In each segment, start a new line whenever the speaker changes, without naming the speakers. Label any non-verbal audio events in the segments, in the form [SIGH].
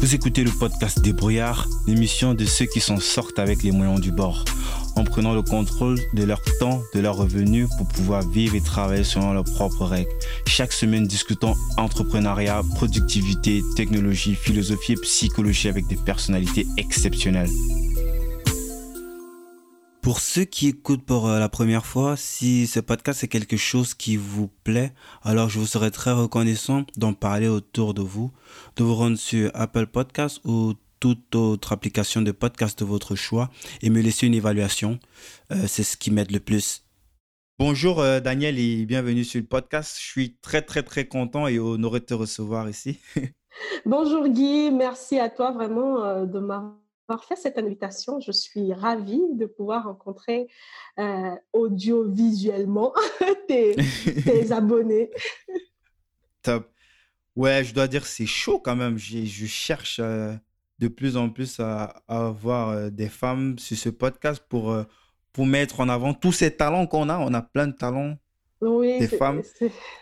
Vous écoutez le podcast Débrouillard, l'émission de ceux qui s'en sortent avec les moyens du bord, en prenant le contrôle de leur temps, de leurs revenus pour pouvoir vivre et travailler selon leurs propres règles. Chaque semaine, discutons entrepreneuriat, productivité, technologie, philosophie et psychologie avec des personnalités exceptionnelles. Pour ceux qui écoutent pour euh, la première fois, si ce podcast est quelque chose qui vous plaît, alors je vous serais très reconnaissant d'en parler autour de vous, de vous rendre sur Apple Podcast ou toute autre application de podcast de votre choix et me laisser une évaluation. Euh, c'est ce qui m'aide le plus. Bonjour euh, Daniel et bienvenue sur le podcast. Je suis très très très content et honoré de te recevoir ici. [LAUGHS]
Bonjour Guy, merci à toi vraiment de m'avoir fait cette invitation. Je suis ravie de pouvoir rencontrer euh, audiovisuellement [LAUGHS] tes, [LAUGHS] abonnés.
Top. Ouais, je dois dire, c'est chaud quand même. Je cherche euh, de plus en plus à, avoir euh, des femmes sur ce podcast pour, pour mettre en avant tous ces talents qu'on a. On a plein de talents
oui,
des femmes.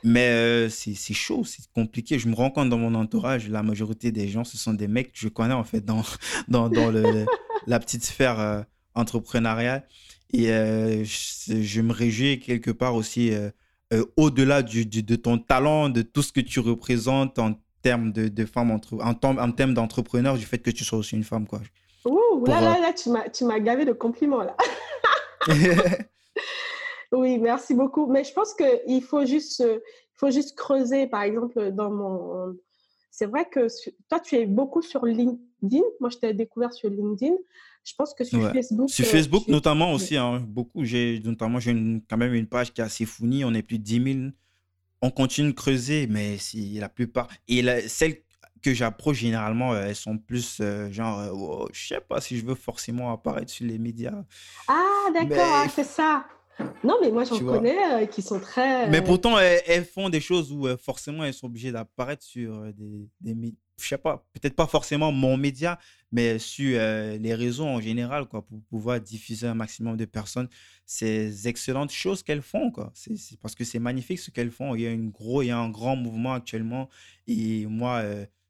Mais euh, c'est chaud, c'est compliqué. Je me rends compte dans mon entourage, la majorité des gens, ce sont des mecs que je connais en fait dans, [LAUGHS] dans, dans le, la petite sphère euh, entrepreneuriale. Et euh, je, me réjouis quelque part aussi, au-delà du, de ton talent, de tout ce que tu représentes en termes de, de femmes, entre, en, en termes d'entrepreneur, du fait que tu sois aussi une femme. Quoi.
Ouh, là, là, là, tu m'as gavé de compliments là. [LAUGHS] [LAUGHS] Oui, merci beaucoup. Mais je pense qu'il faut juste, il faut juste creuser, par exemple, dans mon... C'est vrai que toi, tu es beaucoup sur LinkedIn. Moi, je t'ai découvert sur LinkedIn. Je pense que sur Facebook...
Sur euh, Facebook, notamment aussi, hein, beaucoup. J'ai, notamment, j'ai quand même une page qui est assez founie. On est plus de 10 000. On continue de creuser, mais si la plupart... Et celles que j'approche généralement, euh, elles sont plus euh, genre, je oh, je sais pas si je veux forcément apparaître sur les médias.
Ah, d'accord, ah, c'est ça. Non, mais moi, j'en connais euh, qui sont très.
Mais pourtant, elles, font des choses où euh, forcément, elles sont obligées d'apparaître sur euh, des, des je sais pas, peut-être pas forcément mon média, mais sur les réseaux en général, quoi, pour pouvoir diffuser un maximum de personnes ces excellentes choses qu'elles font, quoi. C'est, parce que c'est magnifique ce qu'elles font. Il y a une gros, il y a un grand mouvement actuellement, et moi,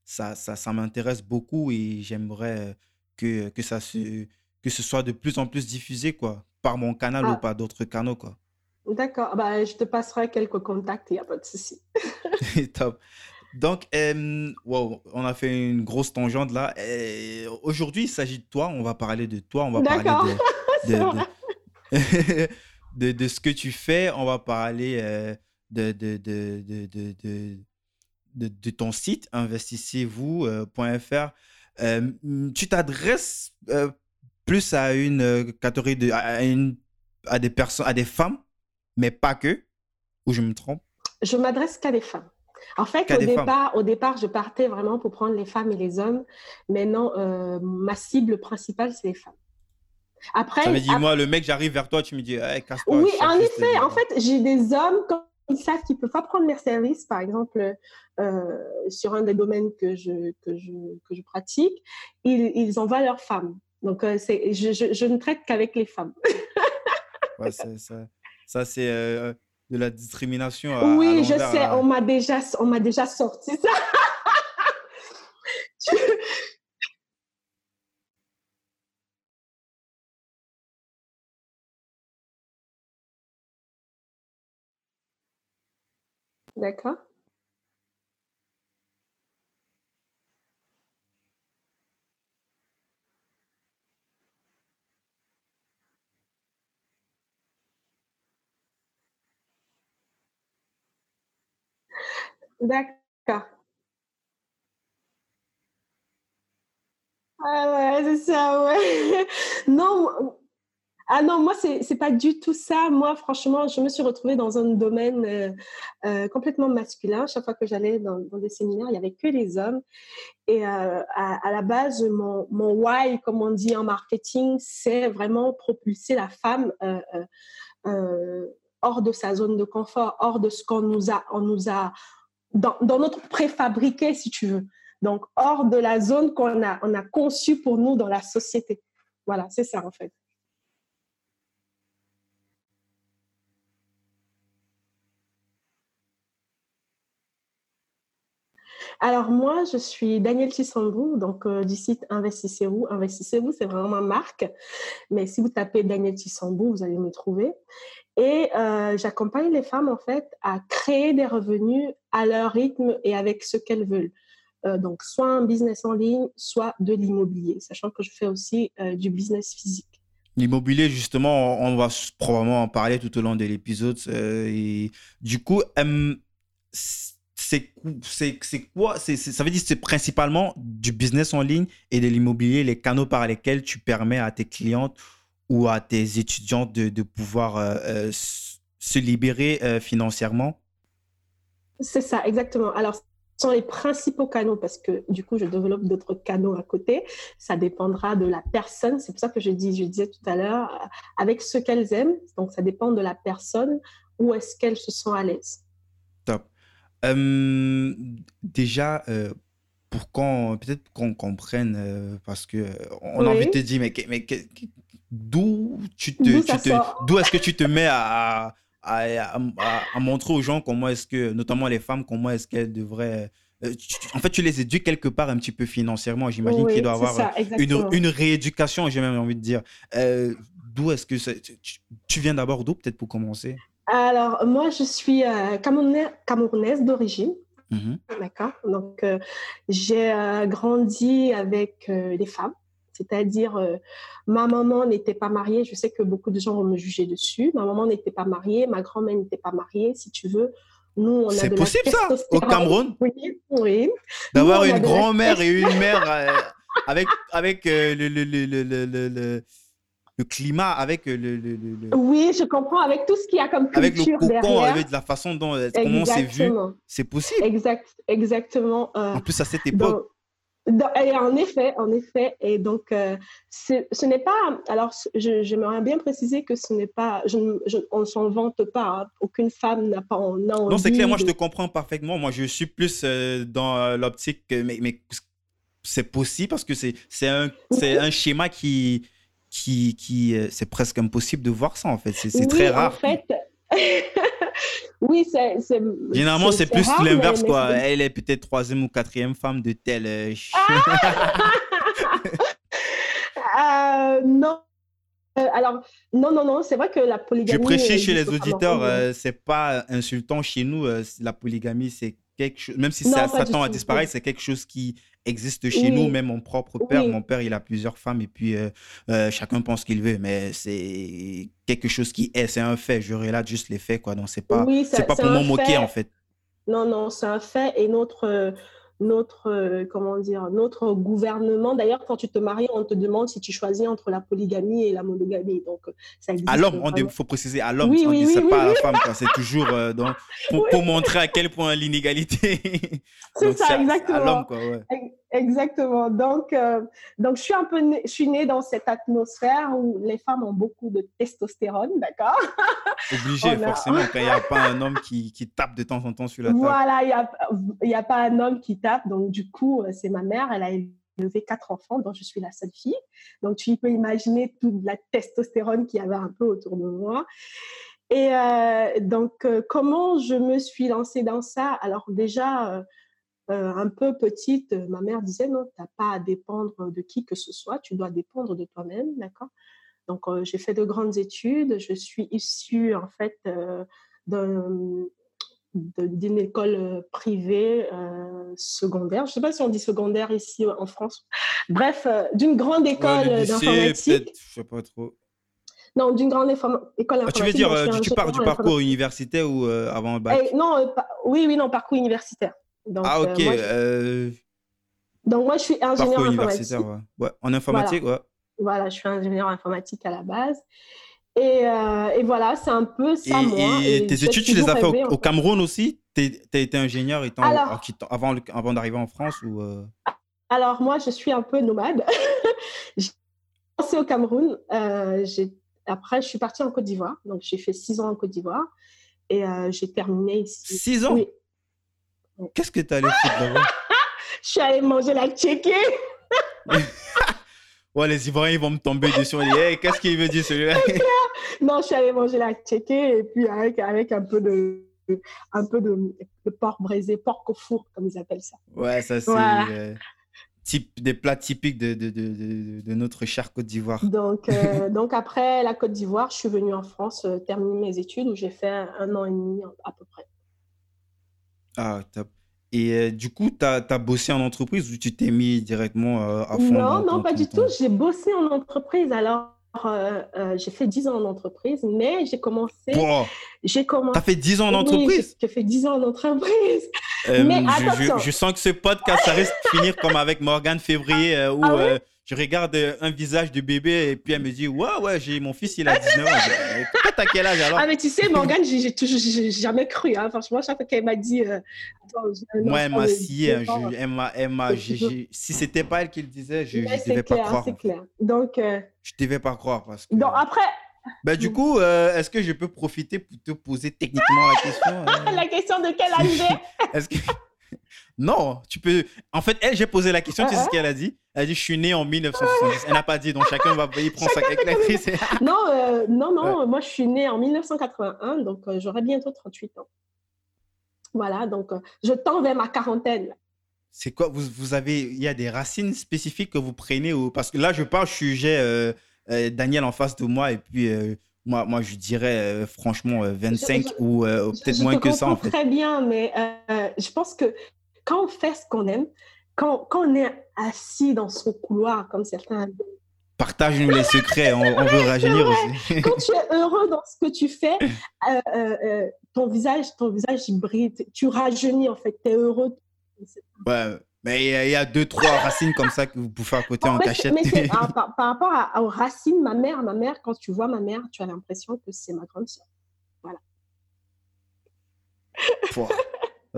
ça, ça, ça m'intéresse beaucoup, et j'aimerais que, que ça se, que ce soit de plus en plus diffusé, quoi par mon canal ou ah. par d'autres canaux. Quoi.
D'accord, bah, je te passerai quelques contacts, il n'y a pas de souci. [LAUGHS] [LAUGHS]
Top. Donc, wow, on a fait une grosse tangente là. Aujourd'hui, il s'agit de toi. On va parler de toi. On va parler de, [LAUGHS] de, de, ce que tu fais. On va parler euh, de, de, de, de, ton site, investissez-vous.fr. Euh, tu t'adresses euh, plus à une euh, catégorie de à, une, à des personnes à des femmes mais pas que ou je me trompe?
Je m'adresse qu'à des femmes en fait, au départ, au départ, je partais vraiment pour prendre les femmes et les hommes. Maintenant, euh, ma cible principale, c'est les femmes.
Après, ça veut dire, moi, le mec, j'arrive vers toi, tu me dis, hey, casse-toi.
Oui, en effet, en fait, j'ai des hommes, quand ils savent qu'ils ne peuvent pas prendre mes services, par exemple, euh, sur un des domaines que je, que je, que je pratique, ils, ils envoient leurs femmes. Donc, euh, c'est, je, je, ne traite qu'avec les femmes. [LAUGHS]
ouais, ça, ça c'est euh, de la discrimination.
oui, je sais, on m'a déjà, on m'a déjà sorti ça. [LAUGHS] D'accord. D'accord. Ah ouais, c'est ça, ouais. [LAUGHS] Non, ah non, moi, c'est n'est pas du tout ça. Moi, franchement, je me suis retrouvée dans un domaine euh, euh, complètement masculin. Chaque fois que j'allais dans, des séminaires, il n'y avait que les hommes. Et euh, à, la base, mon, mon why, comme on dit en marketing, c'est vraiment propulser la femme hors de sa zone de confort, hors de ce qu'on nous a, on nous a dans, notre préfabriqué, si tu veux. Donc, hors de la zone qu'on a, on a conçue pour nous dans la société. Voilà, c'est ça en fait. Alors moi, je suis Daniel Chissambou, donc euh, du site Investissez-vous. Investissez-vous, c'est vraiment ma marque. Mais si vous tapez Daniel Chissambou, vous allez me trouver. Et euh, j'accompagne les femmes en fait à créer des revenus à leur rythme et avec ce qu'elles veulent. Euh, donc soit un business en ligne, soit de l'immobilier, sachant que je fais aussi du business physique.
L'immobilier, justement, on va probablement en parler tout au long de l'épisode. du coup, c'est quoi Ça veut dire que c'est principalement du business en ligne et de l'immobilier, les canaux par lesquels tu permets à tes clientes ou à tes étudiants de, de pouvoir euh, euh, se libérer euh, financièrement?
C'est ça, exactement. Alors, ce sont les principaux canaux parce que du coup, je développe d'autres canaux à côté. Ça dépendra de la personne. C'est pour ça que je, dis, je disais tout à l'heure, avec ce qu'elles aiment. Donc, ça dépend de la personne où est-ce qu'elles se sent à l'aise.
Top déjà, pour qu'on peut-être qu'on comprenne, parce que on a envie de te dire, mais, mais d'où tu te, d'où est-ce que tu te mets à, à, à, montrer aux gens comment est-ce que, notamment les femmes, comment est-ce qu'elles devraient en fait, tu les éduques quelque part un petit peu financièrement. J'imagine qu'il doit avoir une, une, rééducation, j'ai même envie de dire. d'où est-ce que tu, tu, viens d'abord d'où, peut-être pour commencer?
Alors, moi, je suis euh, camerounaise, d'origine. Mhm. D'accord. Donc, euh, j'ai euh, grandi avec les femmes. C'est-à-dire, ma maman n'était pas mariée. Je sais que beaucoup de gens vont me juger dessus. Ma maman n'était pas mariée. Ma grand-mère n'était pas mariée. Si tu veux, nous, on a
C'est possible, ça, [LAUGHS] au Cameroun?
Oui, oui.
D'avoir une grand-mère et une [LAUGHS] mère avec, avec le, le, le le climat, avec le, le,
Oui, je comprends, avec tout ce qu'il y a comme culture
Avec le
cocon,
avec la façon dont euh, comment c'est vu, c'est possible.
Exact, exactement.
Euh, en plus, à cette époque.
Et en effet, en effet. Et donc, euh, ce n'est pas... Alors, j'aimerais bien préciser que ce n'est pas... Je, on ne s'en vante pas. Hein. Aucune femme n'a pas envie...
Non, c'est clair. Moi, je te comprends parfaitement. Moi, je suis plus dans l'optique... Mais, mais c'est possible parce que c'est un, un schéma qui qui, qui euh, c'est presque impossible de voir ça en fait. C'est très rare.
En fait, [LAUGHS] oui, c'est.
Généralement, c'est plus l'inverse quoi. Elle est peut-être troisième ou quatrième femme de telle. Euh,
ah! [LAUGHS] euh, non. alors, non, non, non, c'est vrai que la polygamie.
Je prêchais chez les auditeurs, c'est pas insultant chez nous. la polygamie, c'est quelque chose, même si ça, ça tend à disparaître, c'est quelque chose qui existe chez nous, même mon propre père. Mon père, il a plusieurs femmes et puis euh, euh, chacun pense qu'il veut, mais c'est quelque chose qui est, c'est un fait. Je relate juste les faits, quoi. Donc, c'est pas, c'est pas pour m'en moquer, en fait.
Non, non, c'est un fait. Et notre, notre, euh, comment dire, notre gouvernement. D'ailleurs, quand tu te maries, on te demande si tu choisis entre la polygamie et la monogamie. Donc,
ça existe. À l'homme, il faut préciser à l'homme, oui, oui, oui, c'est pas à la femme. C'est toujours euh, donc, pour, pour, montrer à quel point l'inégalité.
c'est [LAUGHS] ça, exactement. À l'homme, quoi. Ouais. Exactement. Donc, euh, donc je suis un peu, je suis née dans cette atmosphère où les femmes ont beaucoup de testostérone, d'accord? [LAUGHS]
Obligé, forcément, [LAUGHS] quand il n'y a pas un homme qui, qui, tape de temps en temps sur la table.
Voilà, il n'y a, a pas un homme qui tape. Donc, du coup, euh, c'est ma mère, elle a élevé quatre enfants, dont je suis la seule fille. Donc, tu peux imaginer toute la testostérone qu'il y avait un peu autour de moi. Et euh, donc, comment je me suis lancée dans ça? Alors, déjà, euh, un peu petite, euh, ma mère disait non, tu n'as pas à dépendre de qui que ce soit, tu dois dépendre de toi-même, d'accord? Donc euh, j'ai fait de grandes études, je suis issue en fait d'une école privée secondaire. Je ne sais pas si on dit secondaire ici en France. Bref, d'une grande école d'informatique.
Je sais pas trop.
Non, d'une grande école informatique. Ah,
tu veux dire, tu, pars du parcours universitaire ou avant le bac?
Eh, Non, oui, oui, non, parcours universitaire
ah, ok. Euh, euh,
donc, moi, je suis ingénieur informatique.
Ouais. En informatique,
voilà.
ouais.
Voilà, je suis ingénieur informatique à la base. Et, euh, et voilà, c'est un peu ça,
et,
moi.
Et, tes études, tu les as fait au, Cameroun aussi? Tu as été ingénieur étant, avant, avant d'arriver en France ou
Alors, moi, je suis un peu nomade. [LAUGHS] j'ai commencé au Cameroun. après, je suis partie en Côte d'Ivoire. Donc, j'ai fait six ans en Côte d'Ivoire. Et j'ai terminé ici.
Six ans? Oui. Qu'est-ce que tu allé foutre là-bas
Je suis allée manger la tchéké. [LAUGHS]
ouais, les Ivoiriens ils vont me tomber dessus. Qu'est-ce qu'il veut dire celui-là?
Non, je suis allée manger la tchéké et puis avec, avec un peu de un peu de, porc braisé, porc au four, comme ils appellent ça.
Ouais, ça c'est euh, type, des plats typiques de, de, de, de notre chère Côte d'Ivoire.
Donc, euh, [LAUGHS] donc après la Côte d'Ivoire, je suis venue en France euh, terminer mes études où j'ai fait un an et demi à peu près.
Ah, top. Et du coup, tu as, as, bossé en entreprise ou tu t'es mis directement à fond
Non, non, pas du tout. J'ai bossé en entreprise. Alors, euh, euh, j'ai fait 10 ans en entreprise, mais j'ai commencé.
J'ai commencé. T'as fait 10 ans en entreprise?
J'ai fait 10 ans en entreprise.
Euh, mais je, je, sens que ce podcast, ça risque de finir comme avec Morgane Février, [LAUGHS] où ah je regarde un visage de bébé et puis elle me dit Ouais, ouais, j'ai mon fils, il a 19 ans. Toi, t'as quel âge alors?
Ah, mais tu sais, Morgane, j'ai jamais cru. Hein. Franchement, chaque fois qu'elle m'a dit
moi, elle m'a scié. Elle m'a, si c'était pas elle qui le disait, je ne devais pas croire.
C'est clair. Donc, euh,
je ne devais pas croire. Parce que...
Donc, après.
Bah, du coup, euh, est-ce que je peux profiter pour te poser techniquement la question [LAUGHS]
euh? La question de quel âge [LAUGHS]
Est-ce que. Non, tu peux. En fait, elle, j'ai posé la question, tu sais ce qu'elle a dit? Elle a dit Je suis née en 1970. Elle n'a pas dit, donc chacun va [LAUGHS] y prendre sa calculatrice.
non, non, non, moi je suis née en 1981, donc j'aurai bientôt 38 ans. Voilà, donc euh, je tends vers ma quarantaine.
C'est quoi vous, vous, avez, il y a des racines spécifiques que vous prenez ou, Parce que là, je parle, euh, euh, Daniel en face de moi et puis moi, moi, je dirais franchement 25 ou peut-être moins que ça.
En fait. très bien, mais je pense que quand on fait ce qu'on aime, quand, quand, on est assis dans son couloir, comme certains
Partage-nous les secrets, on, veut rajeunir aussi. [LAUGHS]
Quand tu es heureux dans ce que tu fais, euh, euh, euh, ton visage, ton visage il brille, tu rajeunis en fait, tu es heureux.
Ouais, mais il y, a deux, trois racines comme ça que vous pouvez faire à côté en cachette.
Mais [LAUGHS] par, par, rapport aux racines, ma mère, ma mère, quand tu vois ma mère, tu as l'impression que c'est ma grande soeur. Voilà.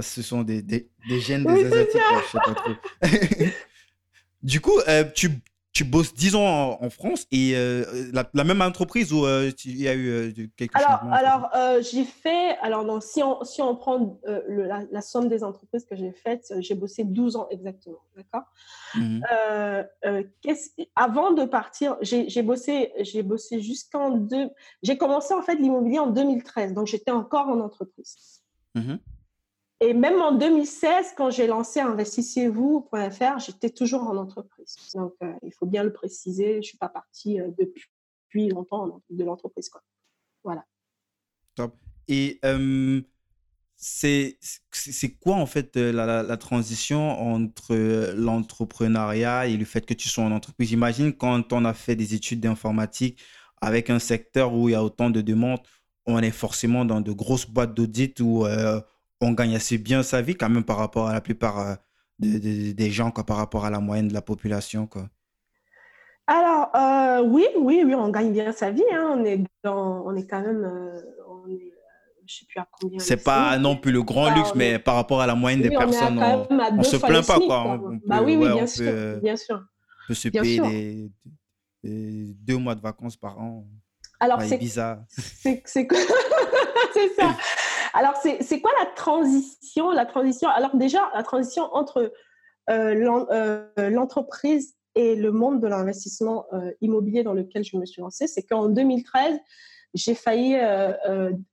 ce sont des, des, des gènes des Asiatiques, je sais pas trop. [LAUGHS] du coup, tu, tu bosses 10 ans en, France et euh, la, même entreprise où euh, il y a eu euh, quelque chose
Alors, j'ai fait, alors non, si, on, si on prend la, somme des entreprises que j'ai faites, j'ai bossé 12 ans exactement, d'accord? Mmh Avant de partir, j'ai bossé, bossé jusqu'en deux, j'ai commencé en fait l'immobilier en 2013, donc j'étais encore en entreprise. Mmh et même en 2016, quand j'ai lancé investissez-vous.fr, j'étais toujours en entreprise. Donc, euh, il faut bien le préciser, je ne suis pas partie euh, depuis longtemps de l'entreprise. Voilà.
Top. Et euh, c'est quoi, en fait, la, la, transition entre l'entrepreneuriat et le fait que tu sois en entreprise? J'imagine quand on a fait des études d'informatique avec un secteur où il y a autant de demandes, on est forcément dans de grosses boîtes d'audit où on gagne assez bien sa vie quand même par rapport à la plupart euh, des gens, quoi, par rapport à la moyenne de la population. Quoi.
Alors, euh, oui, oui, oui, on gagne bien sa vie. Hein. On, est dans, on est quand même. Euh, on est, je sais plus à combien.
C'est pas non plus le grand luxe, mais par rapport à la moyenne des personnes, on, ne se plaint pas. Quoi.
bah oui, oui, bien, sûr, bien sûr.
On peut se payer des, deux mois de vacances par an.
Alors, c'est bizarre. [LAUGHS] C'est ça. [LAUGHS] Alors, c'est quoi la transition La transition, alors déjà, la transition entre euh, euh, l'entreprise et le monde de l'investissement euh, immobilier dans lequel je me suis lancée, c'est qu'en 2013, j'ai failli,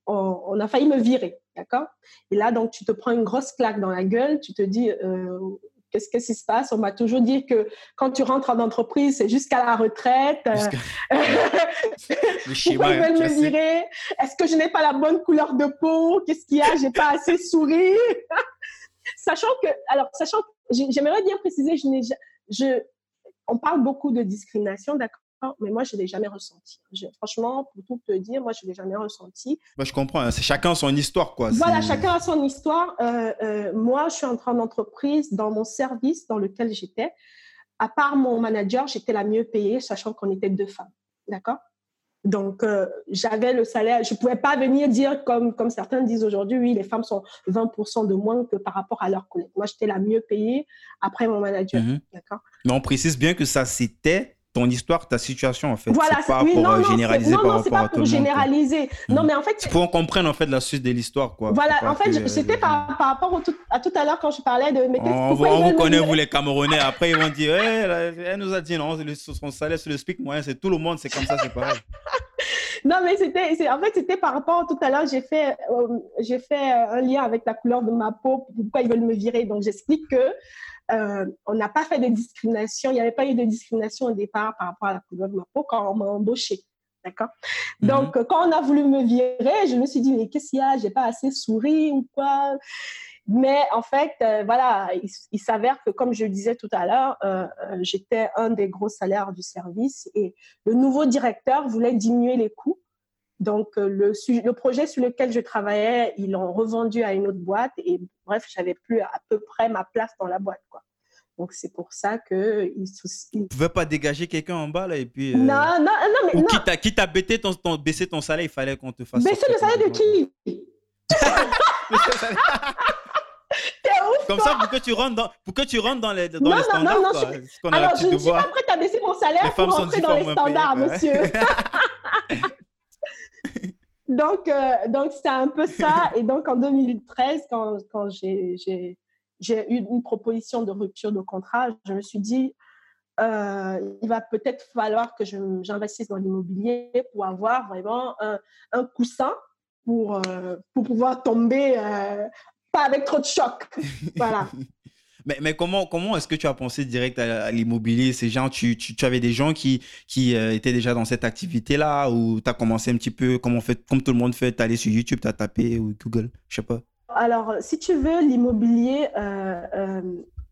on, a failli me virer, d'accord? Et là, donc, tu te prends une grosse claque dans la gueule, tu te dis, qu'est-ce, qui se passe? On m'a toujours dit que quand tu rentres en entreprise, c'est jusqu'à la retraite. Euh, [LAUGHS] le schéma, ils veulent me virer? Est-ce que je n'ai pas la bonne couleur de peau? Qu'est-ce qu'il y a? J'ai pas assez souri? [LAUGHS] Sachant que, alors, sachant j'aimerais bien préciser, je n'ai, je, on parle beaucoup de discrimination, d'accord? Mais moi, je ne l'ai jamais ressenti. franchement, pour tout te dire, moi, je ne l'ai jamais ressenti.
Moi, je comprends. Hein. C'est chacun son histoire, quoi.
Voilà, chacun a son histoire. Euh, euh, moi, je suis entrée en entreprise dans mon service dans lequel j'étais. À part mon manager, j'étais la mieux payée, sachant qu'on était deux femmes. D'accord? Donc, euh, j'avais le salaire. Je ne pouvais pas venir dire, comme, comme certains disent aujourd'hui, oui, les femmes sont 20% de moins que par rapport à leurs collègues. Moi, j'étais la mieux payée après mon manager. Mhm. D'accord?
Mais on précise bien que ça, c'était ton histoire, ta situation en fait. Voilà, c'est pas pour non, généraliser non, non, c'est pas pour
généraliser. Non, mais en fait,
c'est pour qu'on comprenne en fait la suite de l'histoire quoi.
Voilà, en fait, c'était par, par, rapport à tout à l'heure quand je parlais de.
Mais on, vous, on vous connaît vous les Camerounais. Après ils vont dire, hey, elle nous a dit non, son salaire sur le moyen, c'est tout le monde, c'est comme ça, c'est pareil. [LAUGHS]
non, mais c'était, en fait, c'était par rapport, tout à l'heure, j'ai fait, euh, j'ai fait euh, un lien avec la couleur de ma peau, pourquoi ils veulent me virer. Donc, j'explique que euh, on n'a pas fait de discrimination, il n'y avait pas eu de discrimination au départ par rapport à la couleur de ma peau quand on m'a embauché. D'accord? Mhm. Donc, quand on a voulu me virer, je me suis dit, mais qu'est-ce qu'il y a? J'ai pas assez souri ou quoi? Mais en fait, euh, voilà, il, s'avère que, comme je le disais tout à l'heure, euh, j'étais un des gros salaires du service et le nouveau directeur voulait diminuer les coûts. Donc, le, le projet sur lequel je travaillais, ils l'ont revendu à une autre boîte et bref, j'avais plus à peu près ma place dans la boîte. Quoi. Donc, c'est pour ça que.
Il ne pouvait pas dégager quelqu'un en bas, là, et puis.
Non, non, non, mais.
Ou quitte à, baissé ton, ton, baisser ton salaire, il fallait qu'on te fasse.
Baisser le salaire de qui? [LAUGHS]
Comme ça, pour que tu rentres dans, pour que tu rentres dans les, dans les standards. Non, non,
quoi. Je... Alors, je ne suis pas prête à baisser mon salaire pour rentrer dans les standards, monsieur. [LAUGHS] [LAUGHS] donc, euh, donc c'est un peu ça. Et donc, en 2013, quand, j'ai eu une proposition de rupture de contrat, je me suis dit, euh, il va peut-être falloir que j'investisse dans l'immobilier pour avoir vraiment un, coussin pour, euh, pour pouvoir tomber euh, avec trop de choc. Voilà. [LAUGHS]
mais, mais comment, comment est-ce que tu as pensé direct à, l'immobilier Ces gens, tu, tu, tu, avais des gens qui, qui euh, étaient déjà dans cette activité-là ou tu as commencé un petit peu comme, on fait, comme tout le monde fait, tu allé sur YouTube, tu as tapé ou Google, je sais pas.
Alors, si tu veux, l'immobilier, euh, euh,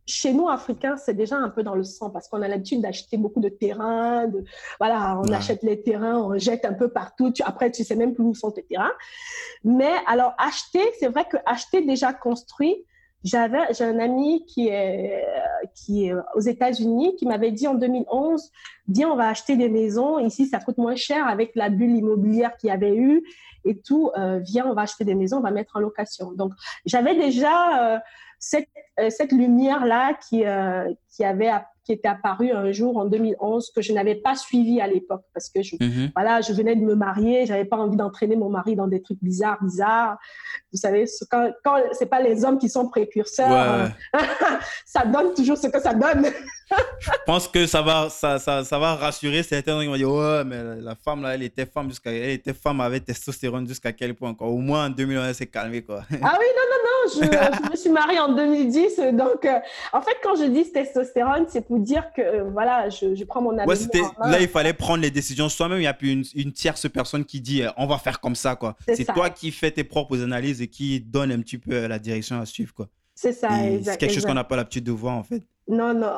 chez nous, Africains, c'est déjà un peu dans le sang parce qu'on a l'habitude d'acheter beaucoup de terrains. De, voilà, on achète les terrains, on jette un peu partout. Tu, après, tu sais même plus où sont tes terrains. Mais alors, acheter, c'est vrai que acheter déjà construit, j'avais, j'ai un ami qui est, qui est aux États-Unis qui m'avait dit en 2011, viens, on va acheter des maisons. Ici, ça coûte moins cher avec la bulle immobilière qu'il y avait eu et tout. Euh, viens, on va acheter des maisons, on va mettre en location. Donc, j'avais déjà euh, cette, euh, cette lumière-là qui, euh, qui avait qui était apparue un jour en 2011 que je n'avais pas suivi à l'époque parce que je, mhm. voilà, je venais de me marier, j'avais pas envie d'entraîner mon mari dans des trucs bizarres, bizarres. Vous savez, quand, quand c'est pas les hommes qui sont précurseurs, [LAUGHS] ça donne toujours ce que ça donne.
Je pense que ça va, ça, ça, ça va rassurer certains qui vont dire ouais, mais la femme là, elle était femme jusqu'à, elle était femme avec testostérone jusqu'à quel point encore. Au moins en 2011, elle s'est calmée quoi.
ah oui, non, non, non, je, je me suis mariée en 2010, donc euh, en fait quand je dis testostérone, c'est pour dire que euh, voilà, je, prends mon avenir.
Ouais, là, il fallait prendre les décisions soi-même. Il n'y a plus une, une, tierce personne qui dit euh, on va faire comme ça. quoi. C'est toi qui fais tes propres analyses et qui donne un petit peu la direction à suivre. quoi.
C'est ça,
C'est quelque chose qu'on n'a pas l'habitude de voir en fait.
Non, non.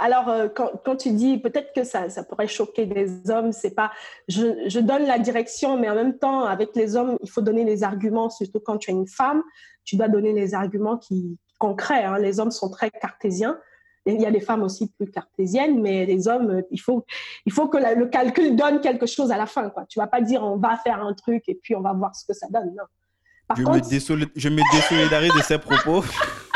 alors, quand, quand, tu dis, peut-être que ça, ça pourrait choquer des hommes, c'est pas. Je, je, donne la direction, mais en même temps, avec les hommes, il faut donner les arguments, surtout quand tu es une femme, tu dois donner les arguments qui, concrets. Hein. Les hommes sont très cartésiens. Il y a des femmes aussi plus cartésiennes, mais les hommes, il faut, il faut que le calcul donne quelque chose à la fin. Quoi. Tu vas pas dire on va faire un truc et puis on va voir ce que ça donne. Non.
je, me je me désolidarise de ces propos. [LAUGHS]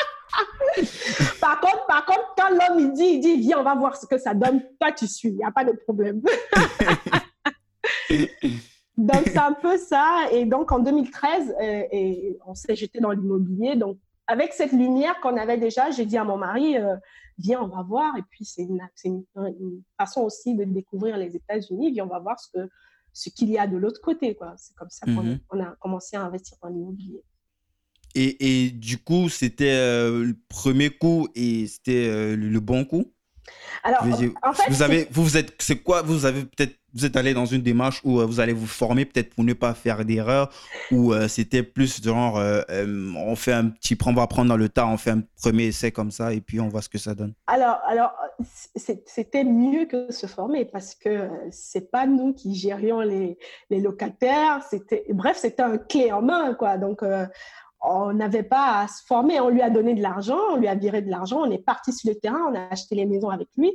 [LAUGHS]
par, contre, par contre, quand l'homme il dit, il dit, viens, on va voir ce que ça donne, toi tu suis, il n'y a pas de problème. [LAUGHS] donc c'est un peu ça. Et donc en 2013, euh, et on s'est jeté dans l'immobilier. Donc avec cette lumière qu'on avait déjà, j'ai dit à mon mari, euh, viens, on va voir. Et puis, c'est une, façon aussi de découvrir les États-Unis. Viens, on va voir ce que ce qu'il y a de l'autre côté. C'est comme ça qu'on mhm. a commencé à investir dans l'immobilier.
Et, et, du coup, c'était euh, le premier coup et c'était euh, le bon coup?
Alors, en fait,
vous avez, vous, vous êtes, c'est quoi? Vous avez peut-être vous êtes allé dans une démarche où euh, vous allez vous former peut-être pour ne pas faire d'erreur ou euh, c'était plus genre euh, on fait un petit on va prendre dans le tas on fait un premier essai comme ça et puis on voit ce que ça donne.
Alors alors c'était mieux que se former parce que c'est pas nous qui gérions les, les locataires. C'était bref c'était un clé en main quoi. Donc on n'avait pas à se former on lui a donné de l'argent on lui a viré de l'argent on est parti sur le terrain on a acheté les maisons avec lui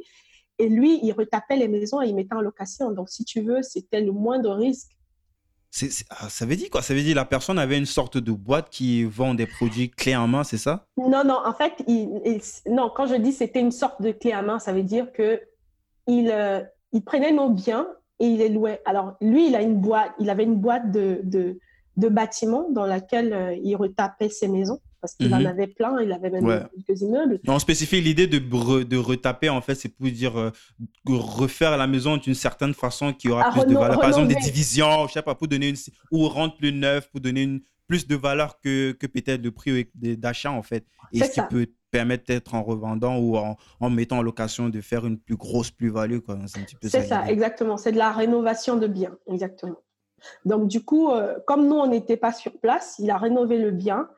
et lui, il retapait les maisons et il mettait en location. Donc, si tu veux, c'était le moins de risque.
Ah, ça veut dire quoi? Ça veut dire la personne avait une sorte de boîte qui vend des produits clés en main, c'est ça?
Non, non. En fait, non. Quand je dis c'était une sorte de clé en main, ça veut dire que il, euh, il prenait nos biens et il les louait. Alors lui, il a une boîte. Il avait une boîte de, de, de bâtiments dans laquelle euh, il retapait ses maisons. parce qu'il en
Mhm.
avait plein, il avait même
Ouais.
quelques immeubles.
On spécifie l'idée de, re- de retaper, en fait, c'est pour dire euh, refaire la maison d'une certaine façon qui aura plus de valeur. Par exemple, des divisions, je sais pas, pour donner une. ou rendre plus neuf, pour donner une, plus de valeur que, que peut-être le prix d'achat, en fait. Et ce qui peut permettre peut-être en revendant ou en, en mettant en location de faire une plus grosse plus-value. C'est
ça, exactement. C'est de la rénovation de biens, exactement. Donc, du coup, euh, comme nous, on n'était pas sur place, il a rénové le bien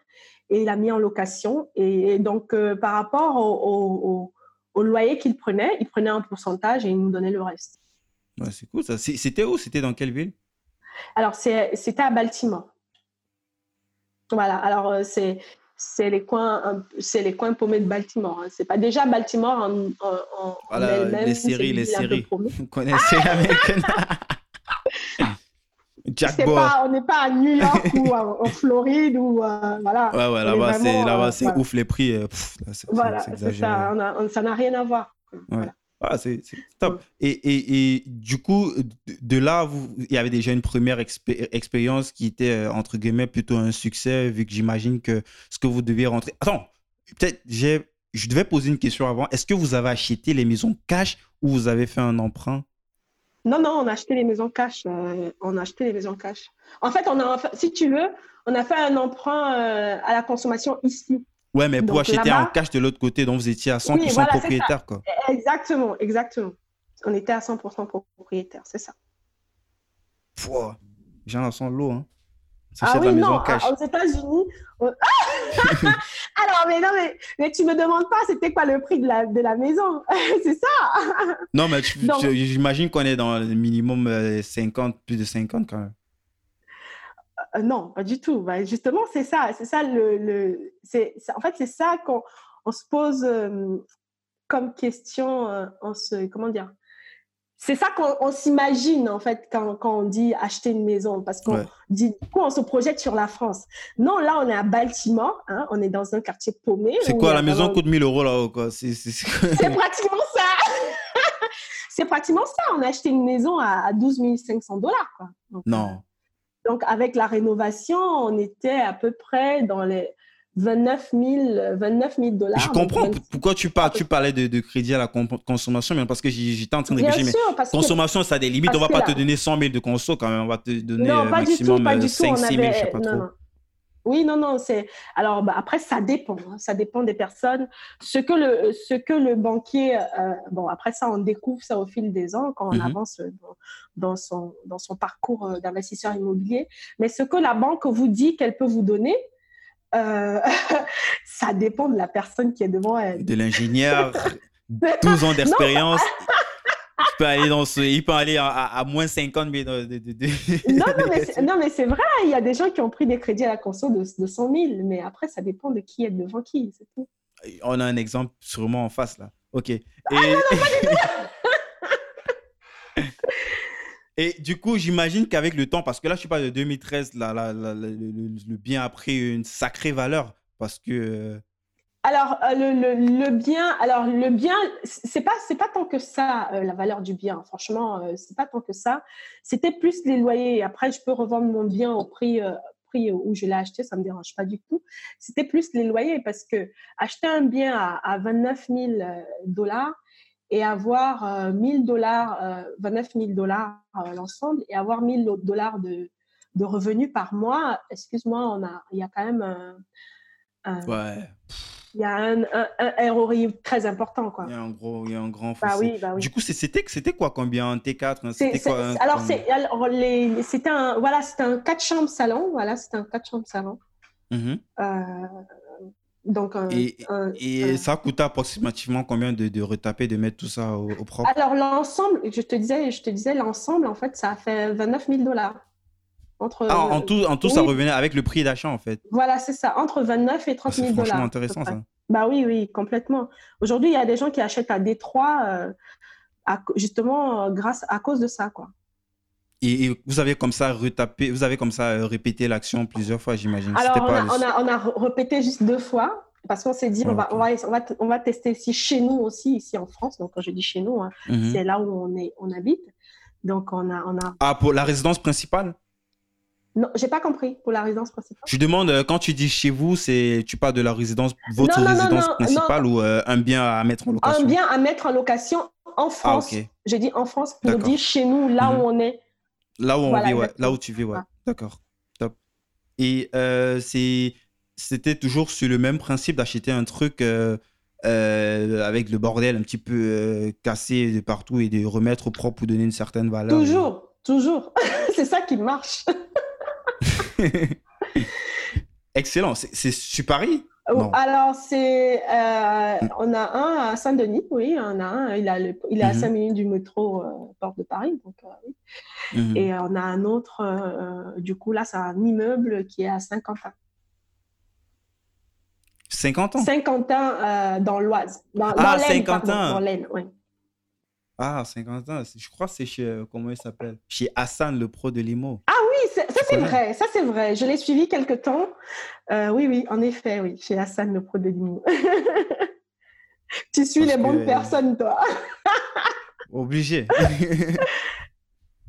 et il a mis en location. Et, et donc, euh, par rapport au, au- au- au loyer qu'il prenait, il prenait un pourcentage et il nous donnait le reste.
Ouais, c'est cool, ça. C'était où? C'était dans quelle ville?
Alors, c'était à Baltimore. Voilà, alors euh, c'est c'est les coins c'est les coins paumés de Baltimore. hein. C'est pas déjà Baltimore en, en,
Voilà,
elle-même,
les séries, les séries.
paumée.
Vous connaissez l'américaine [LAUGHS] [LAUGHS]
Pas, on n'est pas à New York [LAUGHS] ou en, Floride ou euh, voilà.
Ouais, ouais, là-bas,
est
c'est
euh, voilà.
ouf les prix. euh, pff, là,
Voilà,
c'est
ça. on a- on- ça n'a rien à voir. Voilà.
Ah, c'est top. Et, et, et du coup, de, là, vous, il y avait déjà une première expé- expérience qui était, entre guillemets, plutôt un succès, vu que j'imagine que ce que vous deviez rentrer. Attends, peut-être, j'ai, je devais poser une question avant. Est-ce que vous avez acheté les maisons cash ou vous avez fait un emprunt?
Non, non, on a acheté les maisons cash. euh, on a acheté les maisons cash. En fait, on a, si tu veux, on a fait un emprunt euh, à la consommation ici.
Ouais, mais pour
Donc,
acheter en cash de l'autre côté, donc vous étiez à 100%
Oui, voilà, c'est ça.
propriétaire, quoi.
Exactement, exactement. On était à 100% propriétaire, c'est ça.
J'ai l'impression l'eau, hein.
Ah oui,
la maison
non,
cash.
aux États-Unis. on- [LAUGHS] Alors, mais non, mais, mais tu me demandes pas c'était quoi le prix de la, de la maison. [LAUGHS] c'est ça.
Non, mais j'imagine qu'on est dans le minimum euh, 50, plus de 50 quand même.
Euh, non, pas du tout. Bah, justement, c'est ça. C'est ça le. le c'est, c'est- en fait, c'est ça qu'on on se pose euh, comme question. euh, on se, comment dire C'est ça qu'on on s'imagine, en fait, quand, quand on dit acheter une maison. Parce qu'on
Ouais.
dit, du coup, on se projette sur la France. Non, là, on est à Baltimore. hein, on est dans un quartier paumé.
C'est quoi, la maison coûte 1000 euros là-haut, quoi? C'est,
pratiquement ça. [LAUGHS] c'est pratiquement ça. On a acheté une maison à, à 12 500 dollars. Quoi. Donc,
Non.
donc, avec la rénovation, on était à peu près dans les 29 000, 29 000 dollars.
Je comprends pourquoi tu, parles, tu parlais de, de crédit à la consommation, mais parce que j'étais en train de réfléchir.
Que
consommation, ça a des limites.
parce
On va pas
là-
te donner 100 000 de conso quand même. On va te donner
non, pas du tout,
maximum
pas
euh,
du tout.
5
On
6 000,
avait...
je sais pas
non,
trop.
non. Oui, non, non, c'est. Alors, bah, après, ça dépend. hein, Ça dépend des personnes. Ce que le, ce que le banquier. euh, bon, après ça, on découvre ça au fil des ans quand on
Mhm.
avance dans, dans son, dans son parcours euh, d'investisseur immobilier. Mais ce que la banque vous dit qu'elle peut vous donner, euh, [LAUGHS] ça dépend de la personne qui est devant elle.
De l'ingénieur, [LAUGHS] 12 ans d'expérience. Il peut aller, dans ce, il peut aller à, à- à moins 50 000 de, de- de-
Non, non, mais [LAUGHS] c'est- non, mais c'est vrai, il y a des gens qui ont pris des crédits à la conso de, de 100 000, mais après, ça dépend de qui est devant qui, c'est tout.
On a un exemple sûrement en face là. Ok. Et... Et du coup, j'imagine qu'avec le temps, parce que là, je suis pas de 2013, là, là, le, bien a pris une sacrée valeur. Parce que. euh,
Alors, euh, le, le- bien, alors le bien, c'est pas, c'est pas tant que ça, euh, la valeur du bien. Franchement, c'est pas tant que ça. C'était plus les loyers. Après, je peux revendre mon bien au prix, prix où je l'ai acheté, ça me dérange pas du tout. C'était plus les loyers parce que acheter un bien à, à 29 000 euh, dollars et avoir euh, 1000 dollars, euh, 29 000 dollars euh, l'ensemble et avoir 1000 dollars de, de revenus par mois, excuse-moi, on a, il y a quand même un, un-
ouais,
il y a un, un, un ROI très important. Quoi.
il y a un gros, il y a un grand
Bah
fossé.
oui, bah oui.
Du coup, c'était c'était quoi combien un T4 hein, C'était quoi
alors, c'est, alors les, c'était un, voilà, c'était un 4 chambres salon. Voilà, c'était un 4 chambres salon.
Mhm.
Euh, donc, un-
Et,
un-
et
un-
ça coûtait approximativement combien de, de retaper, de mettre tout ça au, au propre?
Alors, l'ensemble, je te disais, je te disais, l'ensemble, en fait, ça a fait 29 000 dollars. Entre,
Ah, en tout, en tout ça revenait avec le prix d'achat en fait.
Voilà, c'est ça, entre 29 et 30
C'est
000 dollars.
franchement
à peu
intéressant ça.
Bah oui, oui, complètement. Aujourd'hui, il y a des gens qui achètent à Détroit euh, à justement euh, grâce à cause de ça, quoi.
Et, et vous avez comme ça retapé, vous avez comme ça euh, répété l'action plusieurs fois, j'imagine.
Alors, on
pas
a,
le-
on, a, on a re- répété juste deux fois parce qu'on s'est dit,
Ah,
on, va, on, va, on, va, on va tester ici chez nous aussi, ici en France. Donc, quand je dis chez nous, hein,
Mhm.
c'est là où on, est, on habite. Donc, on a, on a
Ah, pour la résidence principale?
Non, j'ai pas compris pour la résidence principale.
Je demande, euh, quand tu dis chez vous, c'est tu parles de la résidence, votre résidence principale ou euh, un bien à mettre en location?
Un bien à mettre en location en ah, France. J'ai dit en France pour dire chez nous, là où mhm. on est.
Là où on vit, ouais. Là où tu vis, ouais. D'accord. Top. Et euh, c'était toujours sur le même principe d'acheter un truc avec le bordel un petit peu cassé de partout et de remettre au propre ou donner une certaine valeur.
Toujours, toujours. [LAUGHS] c'est ça qui marche. [LAUGHS]
Excellent. C'est sur Paris
Alors, c'est, euh, on a un à Saint-Denis, oui, on a un. Il, a il est à 5 mhm. minutes du métro euh, Porte de Paris. Donc, euh, mhm. Et on a un autre, du coup, là, c'est un immeuble qui est à Saint-Quentin.
Saint-Quentin?
Saint-Quentin dans l'Oise.
Dans, ah, Saint-Quentin Dans l'Aisne, oui. Ah, Saint-Quentin, je crois que c'est chez, comment il s'appelle? Chez Hassan, le pro de Limo.
Ah c'est vrai, ça c'est vrai. Je l'ai suivi quelque temps. Euh, oui, oui, en effet, oui, chez Hassan, le pro de Limo. [LAUGHS] tu suis les bonnes personnes, toi. [LAUGHS]
Obligé. [LAUGHS]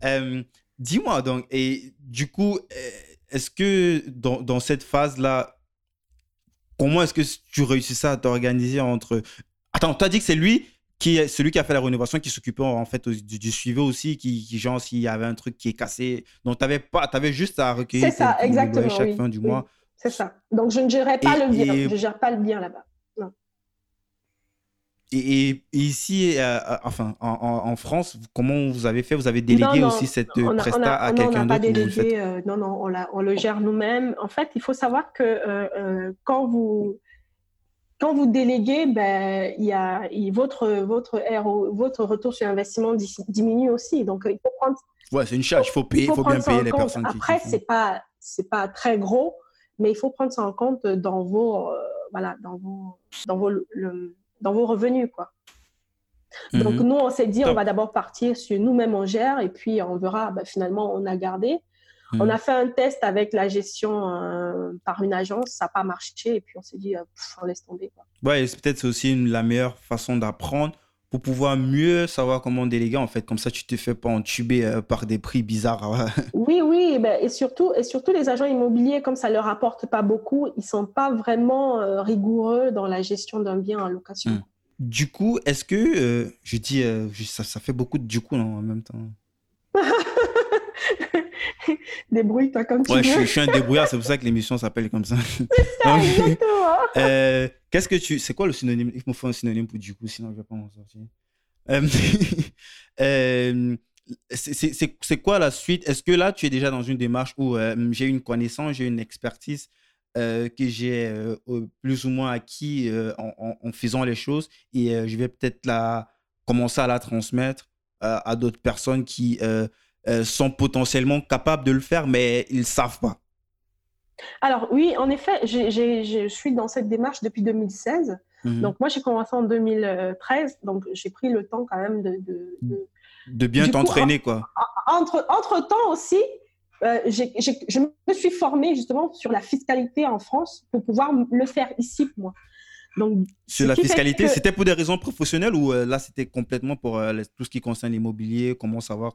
Euh, dis-moi donc, et du coup, euh, est-ce que dans, dans cette phase-là, comment est-ce que tu réussis ça à t'organiser entre... Attends, tu as dit que c'est lui qui est celui qui a fait la rénovation, qui s'occupait en fait du, suivi aussi, qui, genre s'il y avait un truc qui est cassé. Donc tu avais pas, avais juste à recueillir.
C'est ça, exactement. Chaque fin du mois. C'est ça. Donc je ne gérais pas le bien, je gère pas le bien là-bas.
Et, ici, euh, euh, enfin, en, France, comment vous avez fait? Vous avez délégué aussi cette on presta à quelqu'un d'autre
délégué, euh, Non, non, on, on le gère nous-mêmes. En fait, il faut savoir que quand vous quand vous déléguez, ben, y a, votre, votre, votre retour sur investissement diminue aussi. Donc, il faut prendre.
Ouais, c'est une charge. Il faut, payer, faut, bien payer les personnes
Après, ce n'est pas, pas très gros, mais il faut prendre ça en compte dans vos, euh, voilà, dans vos, dans vos, dans vos revenus. Quoi. Donc, mhm. nous, on s'est dit, on va d'abord partir sur nous-mêmes, on gère, et puis on verra, ben, finalement, on a gardé. On a hmm. fait un test avec la gestion euh, par une agence, ça n'a pas marché, et puis on s'est dit, euh, on laisse tomber. Quoi.
Ouais, c'est peut-être aussi la meilleure façon d'apprendre pour pouvoir mieux savoir comment déléguer en fait. Comme ça, tu te fais pas entuber euh, par des prix bizarres. [LAUGHS]
oui, oui, ben, et, surtout, et surtout les agents immobiliers, comme ça leur apporte pas beaucoup, ils sont pas vraiment rigoureux dans la gestion d'un bien en location. Hmm.
Du coup, est-ce que, je dis, ça, ça, fait beaucoup de du coup en même temps. [LAUGHS] [LAUGHS]
Débrouille-toi comme tu veux.
Je, je, suis un débrouillard, c'est pour ça que l'émission s'appelle comme ça. [LAUGHS] [LAUGHS] euh, Qu'est-ce que tu. C'est quoi le synonyme? Il me faut un synonyme pour du coup, sinon je ne vais pas m'en sortir. Euh, euh, c'est quoi la suite? Est-ce que là, tu es déjà dans une démarche où euh, j'ai une connaissance, j'ai une expertise que j'ai plus ou moins acquis en, en, faisant les choses et je vais peut-être la commencer à la transmettre à d'autres personnes qui euh, sont potentiellement capables de le faire, mais ils ne savent pas
Alors oui, en effet, je suis dans cette démarche depuis 2016. Mhm. Donc moi, j'ai commencé en 2013, donc j'ai pris le temps quand même de...
De, bien t'entraîner, quoi.
Entre, entre temps aussi, euh, je me suis formée justement sur la fiscalité en France pour pouvoir le faire ici, moi.
Donc, sur la fiscalité, c'était pour des raisons professionnelles ou euh, là, c'était complètement pour tout ce qui concerne l'immobilier, comment savoir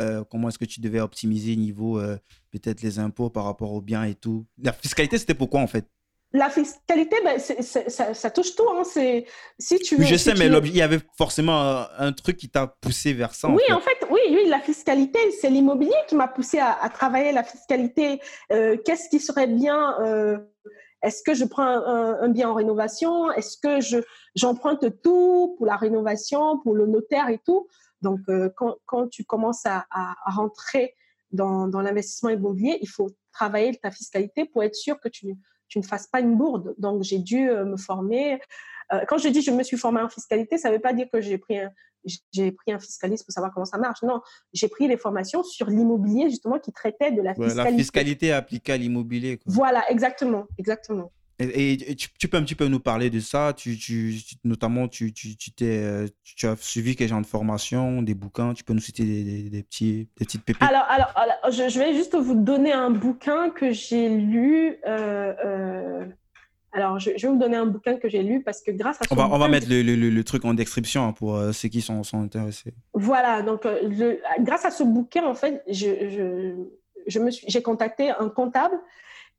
euh, comment est-ce que tu devais optimiser niveau euh, peut-être les impôts par rapport aux biens et tout? La fiscalité, c'était pourquoi en fait?
La fiscalité, ben, ça, touche tout. Hein. Si tu
je sais, mais il y avait forcément un, truc qui t'a poussé vers ça.
Oui, en fait, oui, oui, la fiscalité, c'est l'immobilier qui m'a poussé à, travailler la fiscalité. Euh, qu'est-ce qui serait bien Est-ce que je prends un, bien en rénovation? Est-ce que j'emprunte tout pour la rénovation, pour le notaire et tout? Donc, euh, quand, tu commences à, rentrer dans, l'investissement immobilier, il faut travailler ta fiscalité pour être sûr que tu, ne fasses pas une bourde. Donc, j'ai dû euh, me former. Euh, quand je dis je me suis formée en fiscalité, ça ne veut pas dire que j'ai pris un, j'ai pris un fiscaliste pour savoir comment ça marche. Non, j'ai pris les formations sur l'immobilier justement qui traitait de la fiscalité.
la fiscalité appliquée à l'immobilier.
Voilà, exactement, exactement.
Et, tu, peux un petit peu nous parler de ça tu, tu Notamment, tu, tu, euh, tu, as suivi quel genre de formation, des bouquins Tu peux nous citer des, des, petits, des petites pépites?
Alors, alors, je, vais juste vous donner un bouquin que j'ai lu. Euh, euh, alors, je, vais vous donner un bouquin que j'ai lu parce que grâce à
On va, on va mettre le, le, le, truc en description hein, pour ceux qui sont, sont intéressés.
Voilà, donc grâce à ce bouquin, en fait, je, j'ai contacté un comptable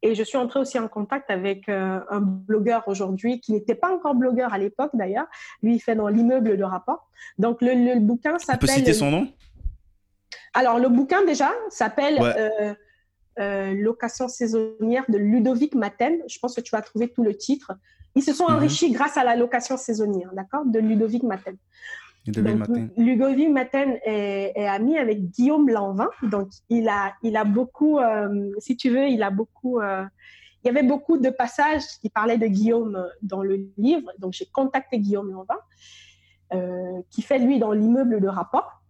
et je suis entrée aussi en contact avec euh, un blogueur aujourd'hui qui n'était pas encore blogueur à l'époque d'ailleurs. Lui, il fait dans l'immeuble de rapport. Donc, le, le bouquin s'appelle.
Tu peux citer son nom?
Alors, le bouquin déjà s'appelle euh, euh, Location saisonnière de Ludovic Maten. Je pense que tu vas trouver tout le titre. Ils se sont mhm. enrichis grâce à la location saisonnière, d'accord, de Ludovic Maten. Ludovic Maten. est, ami avec Guillaume Lanvin. Donc, il a, il a beaucoup, euh, si tu veux, il a beaucoup. Euh, il y avait beaucoup de passages qui parlaient de Guillaume dans le livre. Donc, j'ai contacté Guillaume Lanvin, euh, qui fait, lui, dans l'immeuble de rapport.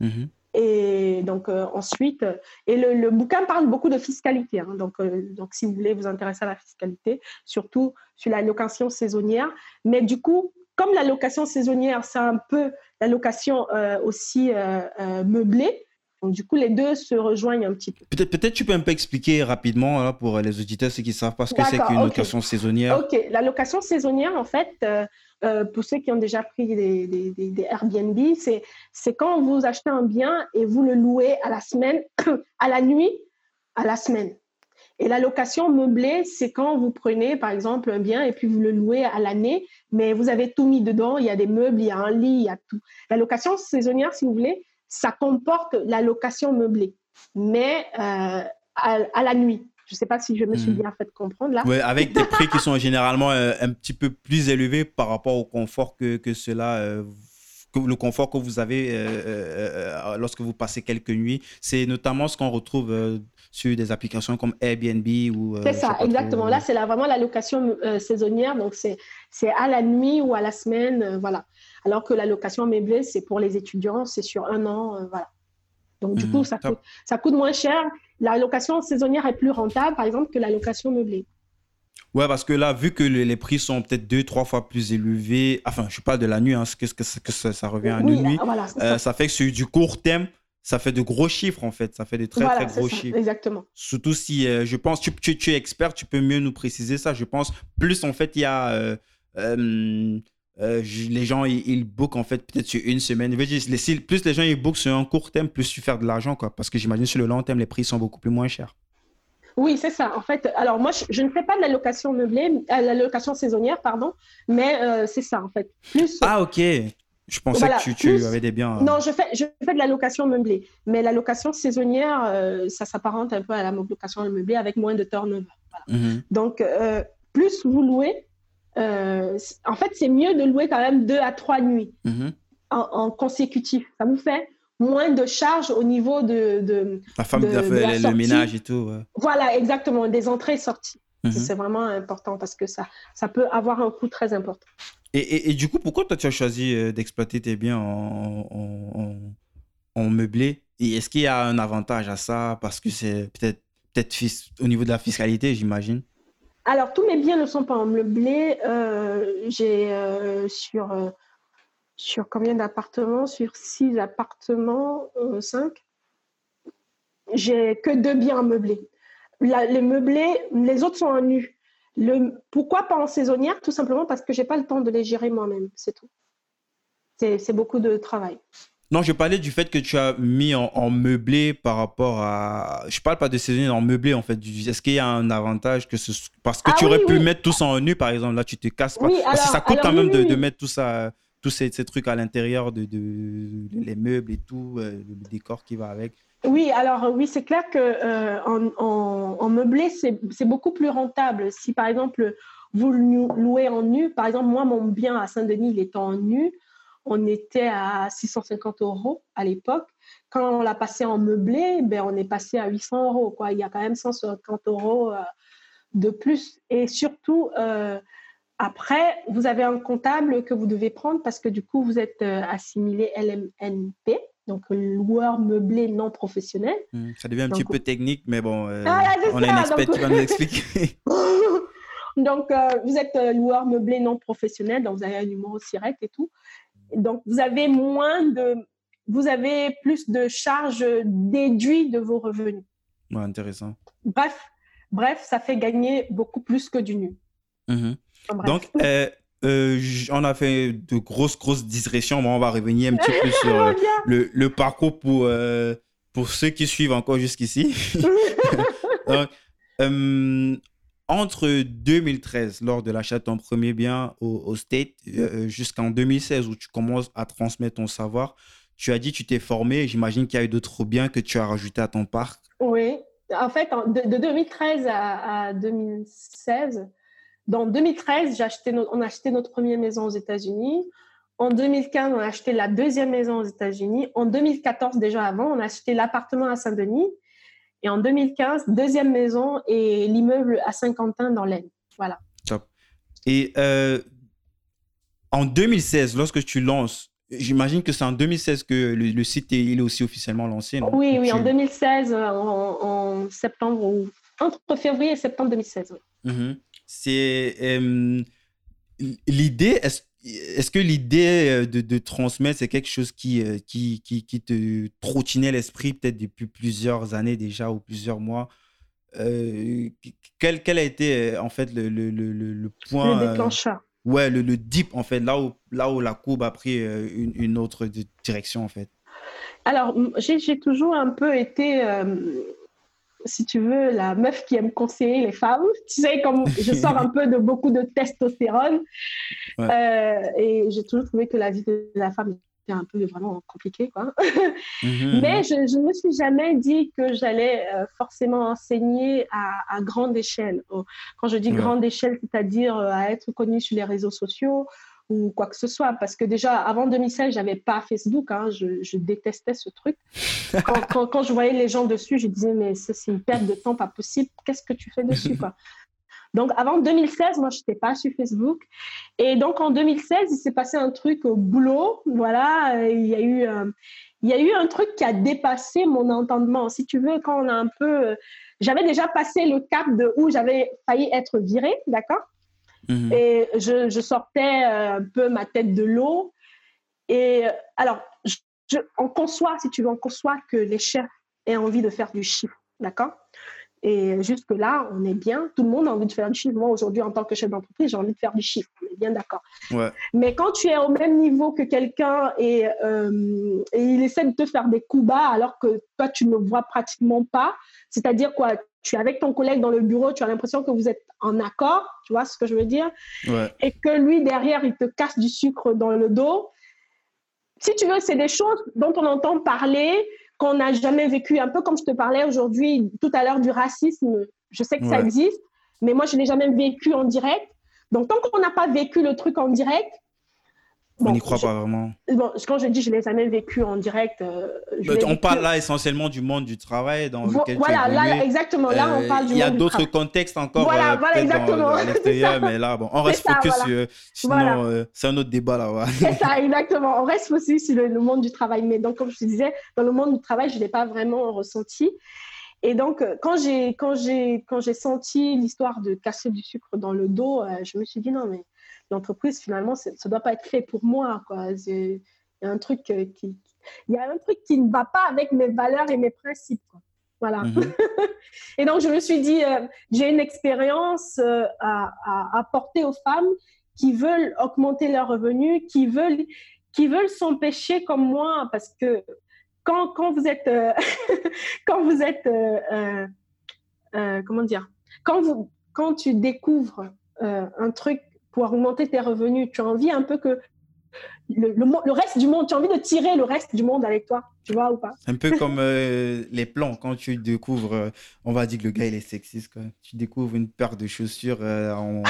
Mhm. Et donc, ensuite, et le, bouquin parle beaucoup de fiscalité. Hein. donc, donc, si vous voulez vous intéresser à la fiscalité, surtout sur la location saisonnière. Mais du coup, comme la location saisonnière, c'est un peu la location euh, aussi euh, euh, meublée. Donc, du coup, les deux se rejoignent un petit peu.
Peut-être peut tu peux un peu expliquer rapidement pour les auditeurs, ceux qui savent pas ce que c'est qu'une location saisonnière.
Ok, la location saisonnière, en fait, pour ceux qui ont déjà pris des, des, des Airbnb, c'est quand vous achetez un bien et vous le louez à la semaine, [COUGHS] à la nuit, à la semaine. Et la location meublée, c'est quand vous prenez, par exemple, un bien et puis vous le louez à l'année, mais vous avez tout mis dedans. Il y a des meubles, il y a un lit, il y a tout. La location saisonnière, si vous voulez, ça comporte la location meublée, mais euh, à, la nuit. Je ne sais pas si je me suis hmm. bien fait comprendre là.
Oui, avec des prix qui sont généralement euh, un petit peu plus élevés par rapport au confort que, que cela euh, le confort que vous avez lorsque vous passez quelques nuits. C'est notamment ce qu'on retrouve sur des applications comme Airbnb ou...
Euh, c'est ça, exactement. Là, c'est vraiment la location euh, saisonnière, donc c'est à la nuit ou à la semaine, euh, voilà. Alors que la location meublée, c'est pour les étudiants, c'est sur un an, voilà. Donc, du coup, hmm, ça coûte, ça coûte moins cher. La location saisonnière est plus rentable, par exemple, que la location meublée.
Ouais, parce que là, vu que les prix sont peut-être deux, trois fois plus élevés, enfin, je parle de la nuit, hein, que, que, que ça, revient à une nuit, ça. ça. fait que sur du court terme, ça fait de gros chiffres en fait. Ça fait de très très gros chiffres.
Exactement.
Surtout si euh, je pense, tu, tu, es expert, tu peux mieux nous préciser ça. Je pense plus en fait il y a euh, euh, les gens ils, bookent en fait peut-être sur une semaine. Je veux dire, plus les gens ils bookent sur un court terme, plus tu faire de l'argent quoi. Parce que j'imagine sur le long terme les prix sont beaucoup plus moins chers.
Oui, c'est ça. En fait, alors moi, je, ne fais pas de la location meublée, la location saisonnière, pardon, mais c'est ça, en fait.
Plus, ah, ok. Je pensais que tu, avais des biens.
Euh. Non, je fais, je fais de la location meublée. Mais la location saisonnière, euh, ça s'apparente un peu à la location meublée avec moins de turnover. Mhm. Donc, euh, plus vous louez, en fait, c'est mieux de louer quand même deux à trois nuits mhm. en, consécutif. Ça vous fait moins de charges au niveau de. de
la femme de, le, ménage et tout.
Voilà, exactement, des entrées et sorties. Mhm. C'est vraiment important parce que ça, ça peut avoir un coût très important.
Et, du coup, pourquoi toi tu as choisi euh, d'exploiter tes biens en, meublé? Et est-ce qu'il y a un avantage à ça? Parce que c'est peut-être peut-être au niveau de la fiscalité, j'imagine.
Alors, tous mes biens ne sont pas en meublé. Euh, j'ai euh, sur, sur combien d'appartements? Sur six appartements, cinq. J'ai que deux biens en meublé. les meublés, les autres sont en nu. Le, pourquoi pas en saisonnière? Tout simplement parce que j'ai pas le temps de les gérer moi-même, c'est tout. C'est beaucoup de travail.
Non, je parlais du fait que tu as mis en, meublé par rapport à. Je parle pas de saisonnière en meublé en fait. Est-ce qu'il y a un avantage que ce... parce que ah tu aurais pu mettre tout ça en nu par exemple là tu te casses pas. parce que ça coûte quand même de, mettre tout ça, tous ces, trucs à l'intérieur de, les meubles et tout, euh, le décor qui va avec.
Oui, alors oui, c'est clair que euh, en, meublé, c'est beaucoup plus rentable. Si par exemple vous louez en nu, par exemple moi mon bien à Saint-Denis, il est en nu, on était à 650 euros à l'époque. Quand on l'a passé en meublé, ben on est passé à 800 euros. Quoi. Il y a quand même 150 euros euh, de plus. Et surtout, euh, après, vous avez un comptable que vous devez prendre parce que du coup, vous êtes assimilé LMNP donc loueur meublé non professionnel.
Hmm, ça devient un petit peu technique, mais bon, euh, ah, on a une expert qui va nous expliquer. [LAUGHS]
donc, euh, vous êtes euh, loueur meublé non professionnel, donc vous avez un numéro direct et tout. Donc, vous avez moins de, vous avez plus de charges déduites de vos revenus.
Ouais, intéressant.
Bref, bref, ça fait gagner beaucoup plus que du nu.
Mhm. Donc, euh, on a fait de grosses, grosses digressions. on va revenir un petit peu sur euh, [LAUGHS] le, le, parcours pour, euh, pour ceux qui suivent encore jusqu'ici, [LAUGHS] euh, entre 2013, lors de l'achat de ton premier bien au, State, euh, jusqu'en 2016, où tu commences à transmettre ton savoir, tu as dit que tu t'es formé. J'imagine qu'il y a eu d'autres biens que tu as rajoutés à ton parc.
Oui. En fait, de, 2013 à, 2016, dans 2013, acheté on a acheté notre première maison aux États-Unis. En 2015, on a acheté la deuxième maison aux États-Unis. En 2014, déjà avant, on a acheté l'appartement à Saint-Denis. Et en 2015, deuxième maison et l'immeuble à Saint-Quentin dans l'Aisne. Voilà.
Top. Et euh, en 2016, lorsque tu lances, j'imagine que c'est en 2016 que le, site est, il est aussi officiellement lancé. Non?
Oui, oui, en 2016, euh, en, septembre, ou entre février et septembre 2016.
Mm-hmm. C'est euh, l'idée. Est-ce est-ce que l'idée euh, de, transmettre, c'est quelque chose qui, euh, qui, qui, qui te trottinait l'esprit peut-être depuis plusieurs années déjà ou plusieurs mois? Euh, quel, quel, a été en fait le, le, le, le point
Le déclencheur.
ouais, le, le dip en fait, là où, là où la courbe a pris une, une autre direction en fait?
Alors, j'ai toujours un peu été si tu veux, la meuf qui aime conseiller les femmes. Tu sais, comme je sors un peu de beaucoup de testostérone. Euh, et j'ai toujours trouvé que la vie de la femme était un peu vraiment compliquée, quoi. Mhm, [LAUGHS] Mais mhm. je ne me suis jamais dit que j'allais euh, forcément enseigner à, grande échelle. Quand je dis grande échelle, c'est-à-dire euh, à être connue sur les réseaux sociaux ou quoi que ce soit. Parce que déjà, avant 2016, j'avais pas Facebook. Hein, je, détestais ce truc. [LAUGHS] Quand, quand, je voyais les gens dessus, je disais, mais c'est une perte de temps pas possible. Qu'est-ce que tu fais dessus quoi? Donc, avant 2016, moi, je n'étais pas sur Facebook. Et donc, en 2016, il s'est passé un truc au boulot. Voilà, il y a eu... Euh, il y a eu un truc qui a dépassé mon entendement. Si tu veux, quand on a un peu... Euh, j'avais déjà passé le cap de où j'avais failli être virée, d'accord? Mhm. Et je, sortais euh, un peu ma tête de l'eau. Et euh, alors, on conçoit, si tu veux, on conçoit que les chefs aient envie de faire du chiffre, d'accord? Et jusque-là, on est bien. Tout le monde a envie de faire du chiffre. Moi, aujourd'hui, en tant que chef d'entreprise, j'ai envie de faire du chiffre. On est bien d'accord. Mais quand tu es au même niveau que quelqu'un et, euh, et, il essaie de te faire des coups bas alors que toi, tu ne vois pratiquement pas, c'est-à-dire quoi? Tu es avec ton collègue dans le bureau, tu as l'impression que vous êtes en accord, tu vois ce que je veux dire? Et que lui, derrière, il te casse du sucre dans le dos. Si tu veux, c'est des choses dont on entend parler, qu'on n'a jamais vécu, un peu comme je te parlais aujourd'hui, tout à l'heure du racisme. Je sais que ça existe, mais moi, je ne l'ai jamais vécu en direct. Donc, tant qu'on n'a pas vécu le truc en direct,
on n'y croit pas vraiment.
Bon, quand je dis je ne l'ai jamais vécu en direct. Euh,
on parle là essentiellement du monde du travail dans lequel
voilà,
tu
là, exactement. Là, on euh, parle du
Il y a d'autres contextes encore
voilà,
euh,
voilà, exactement.
à [LAUGHS] l'extérieur, mais là, bon, on reste focus sur. Sinon, c'est un autre débat là.
c'est ça, exactement. On reste focus sur le, monde du travail. Mais donc, comme je te disais, dans le monde du travail, je ne l'ai pas vraiment ressenti. Et donc, quand j'ai, quand j'ai, quand j'ai senti l'histoire de casser du sucre dans le dos, je me suis dit non, mais l'entreprise, finalement, ça ne doit pas être fait pour moi. Quoi. Il y a un truc qui, il y a un truc qui ne va pas avec mes valeurs et mes principes. Quoi. Voilà. Mhm. [LAUGHS] et donc, je me suis dit, euh, j'ai une expérience euh, à, apporter aux femmes qui veulent augmenter leurs revenus, qui veulent, qui veulent s'empêcher comme moi, parce que quand, quand vous êtes, euh, [LAUGHS] quand vous êtes, comment dire, quand, vous, quand tu découvres un truc pour augmenter tes revenus. Tu as envie un peu que le, le, reste du monde, tu as envie de tirer le reste du monde avec toi, tu vois ou pas?
Un peu comme euh, les plans, quand tu découvres, euh, on va dire que le gars il est sexiste, quoi. tu découvres une paire de chaussures euh, en,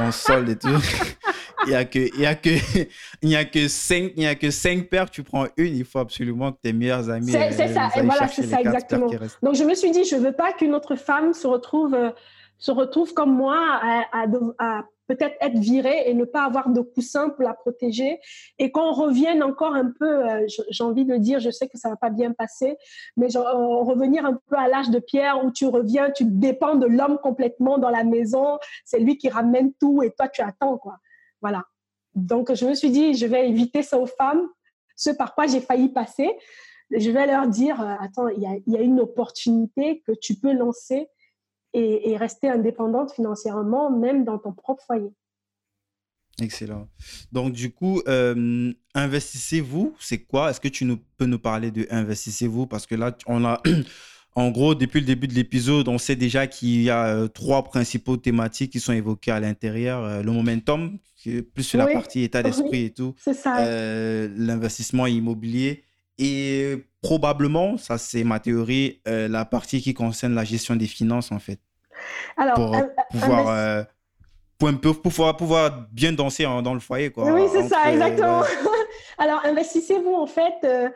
en solde et tout. [LAUGHS] il n'y a que il y a que [LAUGHS] il y a que cinq il y a que cinq paires tu prends une il faut absolument que tes meilleurs amis
c'est ça et voilà c'est ça exactement donc je me suis dit je veux pas qu'une autre femme se retrouve se retrouve comme moi à, à, à peut-être être virée et ne pas avoir de coussin pour la protéger. Et qu'on revienne encore un peu, euh, j'ai envie de dire, je sais que ça va pas bien passer, mais genre, euh, revenir un peu à l'âge de pierre où tu reviens, tu dépends de l'homme complètement dans la maison, c'est lui qui ramène tout et toi tu attends quoi. Voilà. Donc je me suis dit, je vais éviter ça aux femmes, ce par quoi j'ai failli passer. Je vais leur dire, euh, attends, il y a, une opportunité que tu peux lancer et, rester indépendante financièrement, même dans ton propre foyer.
Excellent. Donc, du coup, euh, investissez-vous, c'est quoi? Est-ce que tu nous, peux nous parler de investissez-vous? Parce que là, on a, [CLEARS THROAT] en gros, depuis le début de l'épisode, on sait déjà qu'il y a euh, trois principaux thématiques qui sont évoquées à l'intérieur. Euh, le momentum, plus sur la partie état [LAUGHS] d'esprit et tout.
C'est ça.
L'investissement immobilier. Et probablement, ça c'est ma théorie, la partie qui concerne la gestion des finances, en fait.
Alors,
pour pouvoir pour, pouvoir, pouvoir bien danser dans le foyer. Quoi,
oui, c'est ça, exactement. [LAUGHS] Alors, investissez-vous, en fait, euh,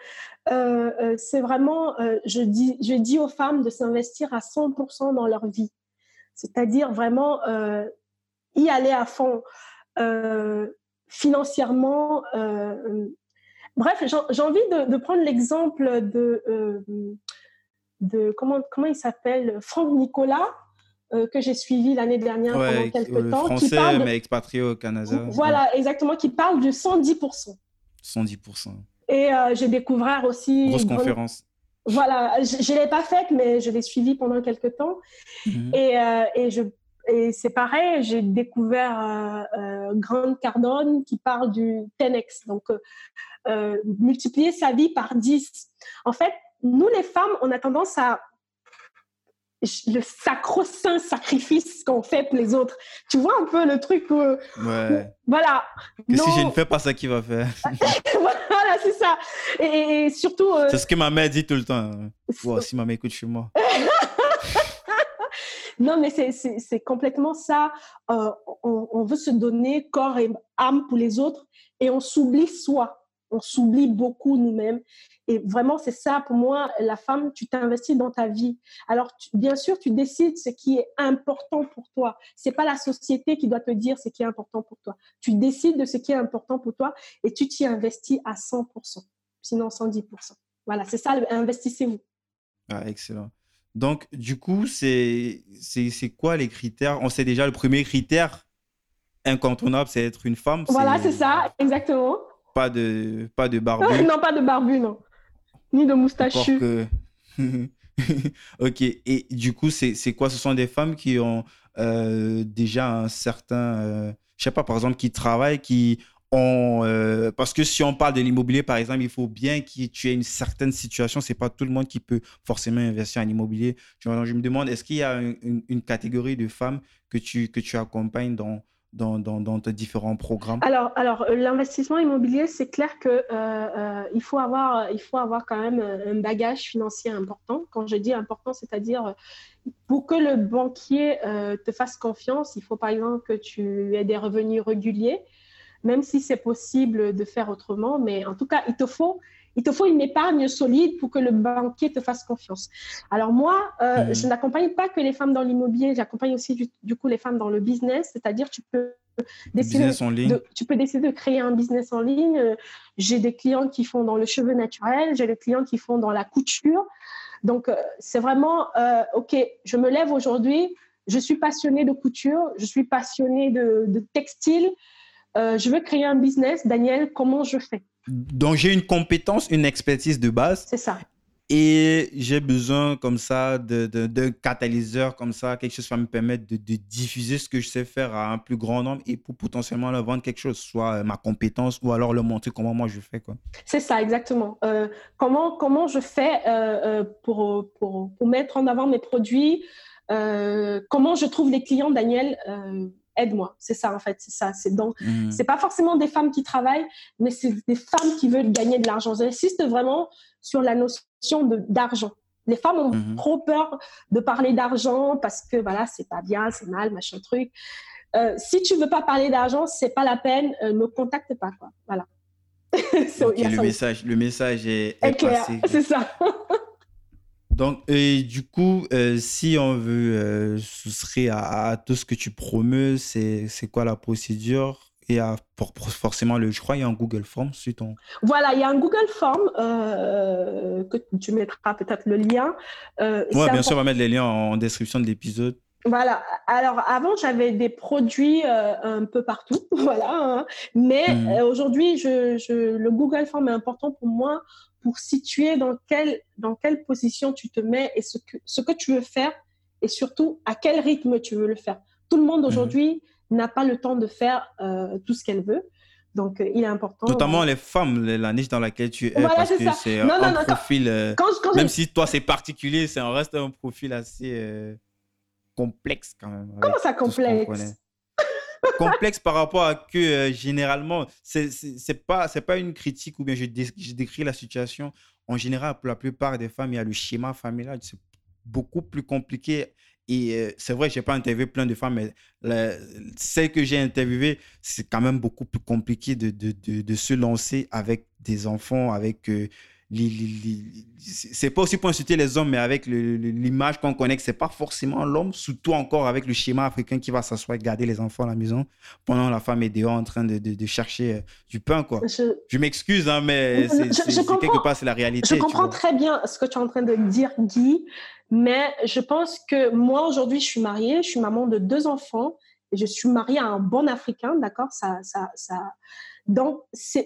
euh, euh, c'est vraiment, je, dis, je dis aux femmes de s'investir à 100% dans leur vie. C'est-à-dire vraiment y aller à fond financièrement. Bref, j'ai envie de, de prendre l'exemple de, de comment, comment il s'appelle Franck Nicolas euh, que j'ai suivi l'année dernière pendant quelques temps.
Français, qui parle mais expatrié au Canada.
Voilà, exactement, qui parle de 110%.
110%.
Et euh, j'ai découvert aussi...
Grosse conférence.
Voilà, je ne l'ai pas faite, mais je l'ai suivie pendant quelques temps. Mhm. Et, euh, et, je, et c'est pareil, j'ai découvert Grande Cardone qui parle du 10x, donc multiplier sa vie par 10. En fait, nous les femmes, on a tendance à le sacro-saint sacrifice qu'on fait pour les autres. Tu vois un peu le truc
ouais.
voilà.
Que si je ne fais pas ça, qui va faire? [LAUGHS]
Voilà, c'est ça. Et, surtout... Euh,
c'est ce que ma mère dit tout le temps. si ma mère écoute chez moi. [LAUGHS]
non, mais c'est complètement ça. Euh, on, veut se donner corps et âme pour les autres et on s'oublie soi on s'oublie beaucoup nous-mêmes. Et vraiment, c'est ça pour moi, la femme, tu t'investis dans ta vie. Alors, bien sûr, tu décides ce qui est important pour toi. C'est pas la société qui doit te dire ce qui est important pour toi. Tu décides de ce qui est important pour toi et tu t'y investis à 100%, sinon 110%. Voilà, c'est ça, investissez-vous.
Ah, excellent. Donc, du coup, c'est quoi les critères? On sait déjà le premier critère incontournable, c'est être une femme.
Voilà, c'est ça, exactement.
Pas de, pas de barbu. [LAUGHS]
non, pas de barbu, non. Ni de moustachu.
Que... [LAUGHS] ok. Et du coup, c'est quoi? Ce sont des femmes qui ont euh, déjà un certain. Euh, je sais pas, par exemple, qui travaillent, qui Euh, parce que si on parle de l'immobilier, par exemple, il faut bien que tu aies une certaine situation. C'est pas tout le monde qui peut forcément investir en immobilier. Je, me demande, est-ce qu'il y a une, catégorie de femmes que tu, que tu accompagnes dans dans, dans, tes différents programmes?
Alors, alors euh, l'investissement immobilier, c'est clair qu'il euh, faut, faut avoir quand même un bagage financier important. Quand je dis important, c'est-à-dire pour que le banquier te fasse confiance, il faut par exemple que tu aies des revenus réguliers, même si c'est possible de faire autrement. Mais en tout cas, il te faut il te faut une épargne solide pour que le banquier te fasse confiance. Alors moi, euh, mhm. je n'accompagne pas que les femmes dans l'immobilier, j'accompagne aussi du, coup les femmes dans le business, c'est-à-dire tu peux décider de, tu peux décider de créer un business en ligne. J'ai des clients qui font dans le cheveu naturel, j'ai des clients qui font dans la couture. Donc euh, c'est vraiment euh, ok. Je me lève aujourd'hui, je suis passionnée de couture, je suis passionnée de, de textile. Je veux créer un business. Daniel, comment je fais?
Donc j'ai une compétence, une expertise de base.
C'est ça.
Et j'ai besoin comme ça d'un de, catalyseur comme ça, quelque chose qui va me permettre de, diffuser ce que je sais faire à un plus grand nombre et pour potentiellement leur vendre quelque chose, soit euh, ma compétence ou alors leur montrer comment moi je fais.
C'est ça, exactement. Euh, comment, comment je fais euh, pour, pour, pour, mettre en avant mes produits? Comment je trouve les clients, Daniel? Aide-moi. C'est ça, en fait. C'est ça. C'est donc, mmh. c'est pas forcément des femmes qui travaillent, mais c'est des femmes qui veulent gagner de l'argent. J'insiste vraiment sur la notion de, d'argent. Les femmes ont mmh. trop peur de parler d'argent parce que, voilà, c'est pas bien, c'est mal, machin truc. Euh, si tu veux pas parler d'argent, c'est pas la peine, euh, ne contacte pas, quoi. Voilà. [LAUGHS]
le, message, le message est, est clair.
C'est ça. [LAUGHS]
Donc, et du coup, euh, si on veut euh, souscrire à, tout ce que tu promeus, c'est, c'est quoi la procédure? Et à, pour, forcément, le, je crois, il y a un Google Form sur ton.
Voilà, il y a un Google Form euh, que tu mettras peut-être le lien.
oui, bien sûr, on va mettre les liens en description de l'épisode.
Voilà. Alors avant, j'avais des produits un peu partout, [LAUGHS] voilà. Hein. Mais mmh. aujourd'hui, je, je, le Google Form est important pour moi pour situer dans quelle, dans quelle position tu te mets et ce que, ce que tu veux faire et surtout à quel rythme tu veux le faire. Tout le monde mhm. aujourd'hui n'a pas le temps de faire euh, tout ce qu'elle veut. Donc, il est important.
Notamment les femmes, la niche dans laquelle tu es, parce que c'est un profil. même si toi, c'est particulier, ça reste un profil assez complexe quand même.
Comment ça complexe
complexe par rapport à que euh, généralement, c'est pas, pas une critique ou bien je, décris la situation. En général, pour la plupart des femmes, il y a le schéma familial. C'est beaucoup plus compliqué. Et euh, c'est vrai, je n'ai pas interviewé plein de femmes, mais celles que j'ai interviewées, c'est quand même beaucoup plus compliqué de, de, de, se lancer avec des enfants, avec euh, c'est pas aussi pour insulter les hommes, mais avec l'image qu'on connaît que c'est pas forcément l'homme, surtout encore avec le schéma africain qui va s'asseoir et garder les enfants à la maison pendant la femme est dehors en train de, de, chercher euh, du pain, quoi. Je, m'excuse, hein, mais c'est quelque part, c'est la réalité.
Je comprends très bien ce que tu es en train de dire, Guy, mais je pense que moi, aujourd'hui, je suis mariée, je suis maman de deux enfants et je suis mariée à un bon Africain, d'accord? Ça, ça, ça... Donc, ça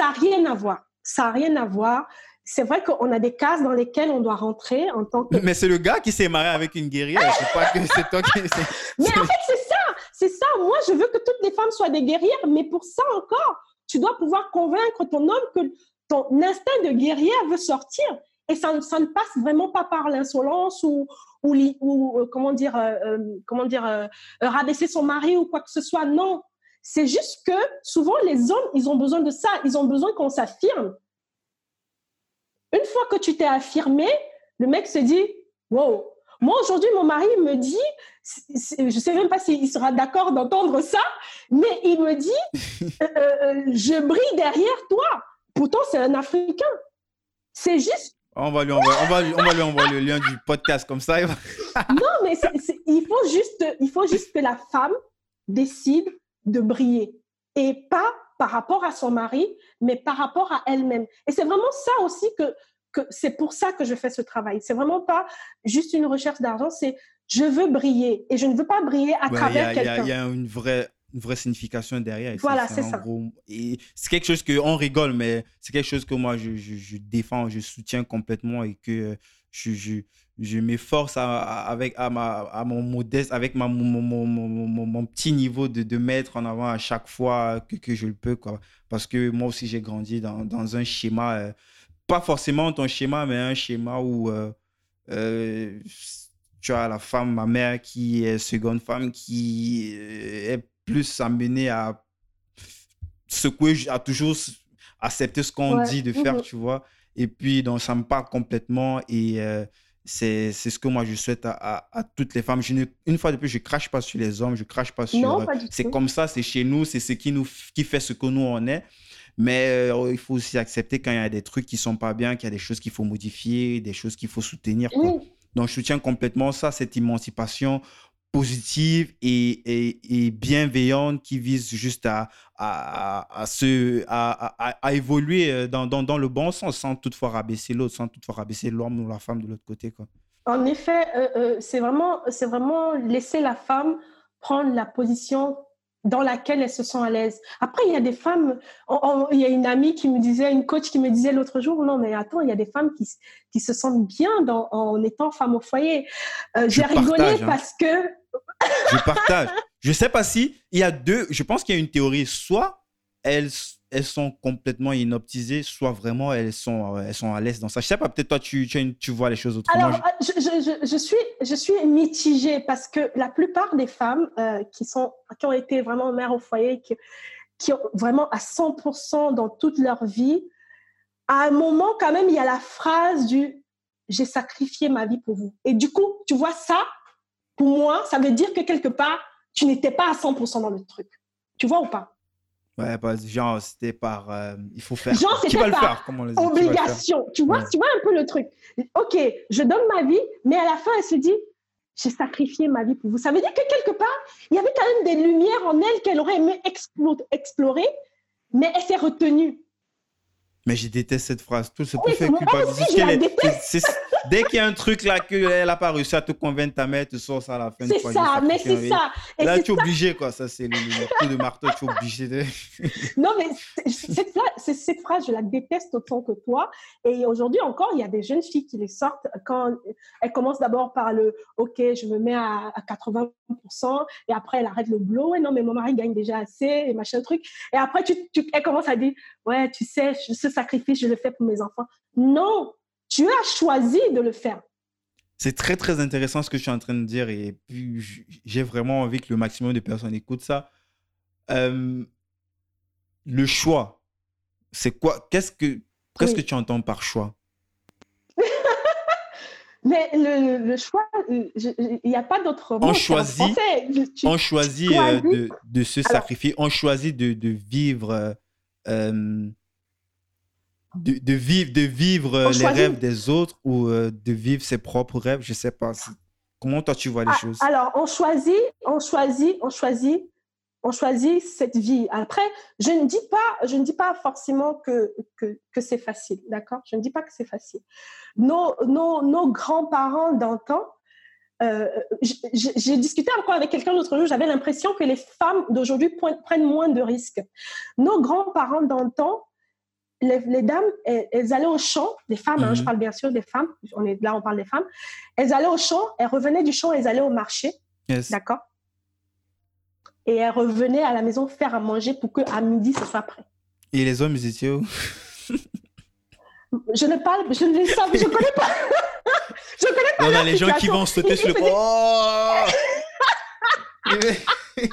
n'a rien à voir. Ça n'a rien à voir c'est vrai qu'on a des cases dans lesquelles on doit rentrer en tant que.
Mais c'est le gars qui s'est marié avec une guerrière. c'est pas que c'est toi qui. [LAUGHS]
Mais en fait, c'est ça. C'est ça. Moi, je veux que toutes les femmes soient des guerrières, mais pour ça encore, tu dois pouvoir convaincre ton homme que ton instinct de guerrière veut sortir. Et ça, ça ne passe vraiment pas par l'insolence ou, ou, ou, euh, comment dire, euh, euh, comment dire rabaisser son mari ou quoi que ce soit. Non. C'est juste que souvent, les hommes, ils ont besoin de ça. Ils ont besoin qu'on s'affirme. Une fois que tu t'es affirmé, le mec se dit Wow. Moi, aujourd'hui, mon mari me dit, je ne sais même pas s'il sera d'accord d'entendre ça, mais il me dit [LAUGHS] euh, euh, Je brille derrière toi. Pourtant, c'est un Africain. C'est juste.
On va, lui envoyer, on, va on va lui envoyer le lien du podcast comme ça. [LAUGHS]
non, mais il, faut juste, il faut juste que la femme décide de briller et pas par rapport à son mari, mais par rapport à elle-même. Et c'est vraiment ça aussi que, que c'est pour ça que je fais ce travail. C'est vraiment pas juste une recherche d'argent, c'est je veux briller et je ne veux pas briller à travers quelqu'un.
Il y, a une vraie une vraie signification derrière.
Voilà, c'est ça.
et c'est quelque chose que on rigole, mais c'est quelque chose que moi je, je, défends, je soutiens complètement et que je, je, je m'efforce avec à, ma, à mon modeste, avec ma, mon, mon, mon, mon, petit niveau de, de mettre en avant à chaque fois que, que je le peux. Quoi. Parce que moi aussi, j'ai grandi dans, dans, un schéma, euh, pas forcément ton schéma, mais un schéma où euh, euh, tu as la femme, ma mère, qui est seconde femme, qui est plus amenée à secouer, à toujours accepter ce qu'on dit de faire, mhm. tu vois. Et puis, donc, ça me parle complètement et c'est ce que moi je souhaite à, à, toutes les femmes. Je une fois de plus, je crache pas sur les hommes, je crache pas sur. C'est comme ça, c'est chez nous, c'est ce qui nous qui fait ce que nous on est. Mais euh, il faut aussi accepter quand il y a des trucs qui sont pas bien, qu'il y a des choses qu'il faut modifier, des choses qu'il faut soutenir. Donc je soutiens complètement ça, cette émancipation positive et, et, bienveillante qui vise juste à, à, à, se, à, à, évoluer euh, dans, dans, dans, le bon sens sans toutefois rabaisser l'autre, sans toutefois rabaisser l'homme ou la femme de l'autre côté. Quoi.
En effet, euh, euh, c'est vraiment, vraiment laisser la femme prendre la position dans laquelle elle se sent à l'aise. Après, il y a des femmes, il y a une amie qui me disait, une coach qui me disait l'autre jour, non, mais attends, il y a des femmes qui, qui se sentent bien dans, en étant femme au foyer. J'ai rigolé hein. parce que
je partage. Je sais pas si il y a deux. Je pense qu'il y a une théorie. Soit elles, elles sont complètement inoptisées, soit vraiment elles sont, elles sont à l'aise dans ça. Je sais pas. Peut-être toi tu, tu, vois les choses autrement.
Alors, je, je, je, suis, je suis mitigée parce que la plupart des femmes euh, qui sont, qui ont été vraiment mères au foyer, qui, qui ont vraiment à 100% dans toute leur vie, à un moment quand même il y a la phrase du j'ai sacrifié ma vie pour vous. Et du coup, tu vois ça, pour moi, ça veut dire que quelque part, tu n'étais pas à 100% dans le truc. Tu vois ou pas?
Ouais, bah, genre, c'était par. Euh, il faut faire.
Genre, c'était par le faire, comme on obligation. Tu vois, tu vois un peu le truc. Ok, je donne ma vie, mais à la fin, elle se dit j'ai sacrifié ma vie pour vous. Ça veut dire que quelque part, il y avait quand même des lumières en elle qu'elle aurait aimé explorer, mais elle s'est retenue.
Mais je déteste cette phrase. Tout ce oui, fait culpabiliser. Dès qu'il y a un truc là qu'elle n'a pas réussi à te convaincre, ta mère te sort ça à la fin.
C'est ça, mais c'est ça.
Et là, tu es obligé, quoi. Ça, c'est le, coup de marteau, tu es obligé de. [LAUGHS]
non, mais cette, cette, phrase, je la déteste autant que toi. Et aujourd'hui encore, il y a des jeunes filles qui les sortent quand elles commencent d'abord par le OK, je me mets à, à 80 80%, et après, elle arrête le boulot. Ouais, non, mais mon mari gagne déjà assez, et machin truc. Et après, tu, tu, elle commence à dire, ouais, tu sais, ce sacrifice, je le fais pour mes enfants. Non, tu as choisi de le faire.
C'est très, très intéressant ce que je suis en train de dire, et puis j'ai vraiment envie que le maximum de personnes écoutent ça. Euh, le choix, c'est quoi Qu'est-ce que, qu'est-ce que tu entends par choix?
Mais le, le choix, il n'y a pas d'autre
mot. On choisit, on choisit euh, de, de, se sacrifier, on choisit de, de vivre, euh, de, de, vivre, de vivre les rêves des autres ou euh, de vivre ses propres rêves. Je ne sais pas. Comment toi tu vois les ah, choses?
Alors, on choisit, on choisit, on choisit on choisit cette vie. Après, je ne dis pas, je ne dis pas forcément que, que, c'est facile, d'accord? Je ne dis pas que c'est facile. Nos, nos, nos grands-parents d'antan, euh, j'ai discuté encore avec quelqu'un l'autre jour, j'avais l'impression que les femmes d'aujourd'hui prennent moins de risques. Nos grands-parents d'antan, les, les, dames, elles, allaient au champ, les femmes, hein, je mhm. parle bien sûr des femmes, on est là, on parle des femmes, elles allaient au champ, elles revenaient du champ, elles allaient au marché, d'accord? Et elle revenait à la maison faire à manger pour qu'à midi, ce soit prêt.
Et les hommes, ils étaient où? [LAUGHS]
Je ne parle, je ne les sais, je connais pas. [LAUGHS] je connais pas.
On a les gens qui vont sauter sur le. Oh [LAUGHS]
il,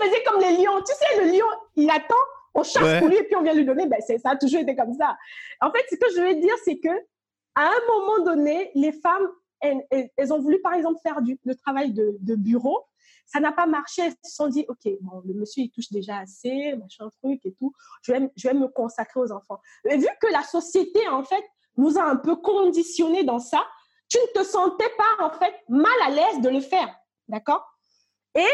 faisait comme les lions. Tu sais, le lion, il attend, on chasse pour lui et puis on vient lui donner. Ben, ça a toujours été comme ça. En fait, ce que je veux dire, c'est que à un moment donné, les femmes, elles, elles, ont voulu, par exemple, faire du, le travail de, de bureau ça n'a pas marché. Elles se sont dit, OK, bon, le monsieur, il touche déjà assez, machin truc et tout. Je vais, je vais me consacrer aux enfants. Et vu que la société, en fait, nous a un peu conditionnés dans ça, tu ne te sentais pas, en fait, mal à l'aise de le faire. D'accord? Et,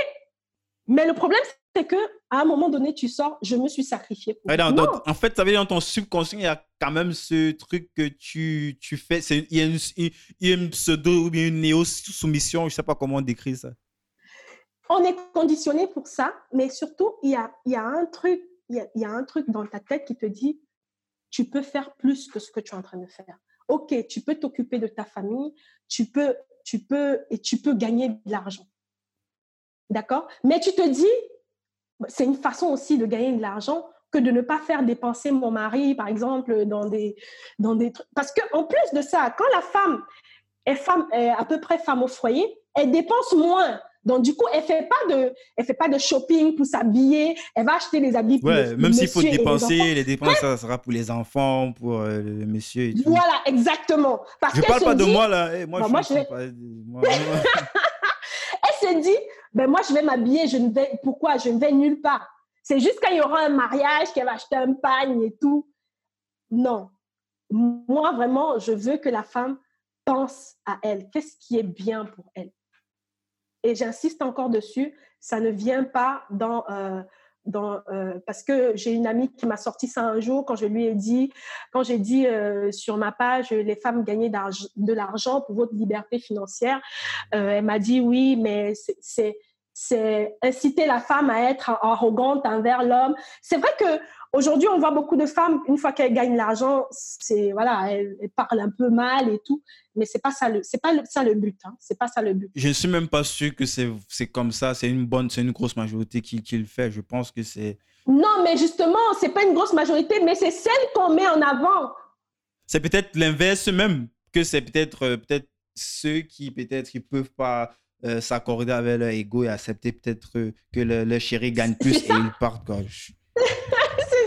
mais le problème, c'est que à un moment donné, tu sors, je me suis sacrifié.
en fait, ça veut dire dans ton subconscient, il y a quand même ce truc que tu, tu fais. Il y, a une, il y a une pseudo ou une néo-soumission, je ne sais pas comment décrire ça
on est conditionné pour ça, mais surtout, il y a, y a un truc, il y a, un truc dans ta tête qui te dit, tu peux faire plus que ce que tu es en train de faire. Ok, tu peux t'occuper de ta famille, tu peux, tu peux, et tu peux gagner de l'argent. D'accord? Mais tu te dis, c'est une façon aussi de gagner de l'argent que de ne pas faire dépenser mon mari, par exemple, dans des, dans des trucs. Parce qu'en plus de ça, quand la femme est, femme est à peu près femme au foyer, elle dépense moins. Donc, du coup, elle ne fait, pas de, elle fait pas de shopping pour s'habiller. Elle va acheter des habits pour
ouais, Même s'il faut dépenser, les, dépenses, ça sera pour les enfants, pour euh, le monsieur et tout.
Voilà, exactement.
Parce je ne parle pas de moi, là. Moi, je, moi, je vais... pas... [LAUGHS] moi,
elle se dit, ben, moi, je vais m'habiller. Je ne vais... Pourquoi? Je ne vais nulle part. C'est juste quand il y aura un mariage qu'elle va acheter un pagne et tout. Non. Moi, vraiment, je veux que la femme pense à elle. Qu'est-ce qui est bien pour elle et j'insiste encore dessus, ça ne vient pas dans... Euh, euh, parce que j'ai une amie qui m'a sorti ça un jour quand je lui ai dit, quand j'ai dit euh, sur ma page, les femmes gagnaient de l'argent pour votre liberté financière, elle m'a dit oui, mais c'est c'est inciter la femme à être arrogante envers l'homme. C'est vrai que aujourd'hui, on voit beaucoup de femmes, une fois qu'elles gagnent l'argent, c'est voilà, elles, parlent un peu mal et tout, mais c'est pas ça le, c'est pas ça le but. Hein. C'est pas ça le but.
Je suis même pas sûr que c'est, c'est comme ça. C'est une bonne, c'est une grosse majorité qui, qui le fait. Je pense que c'est.
Non, mais justement, c'est pas une grosse majorité, mais c'est celle qu'on met en avant.
C'est peut-être l'inverse même que c'est peut-être euh, peut-être ceux qui peut-être qui peuvent pas euh, s'accorder avec leur ego et accepter peut-être que le, chéri gagne plus et ils partent. Quoi. [LAUGHS]
c'est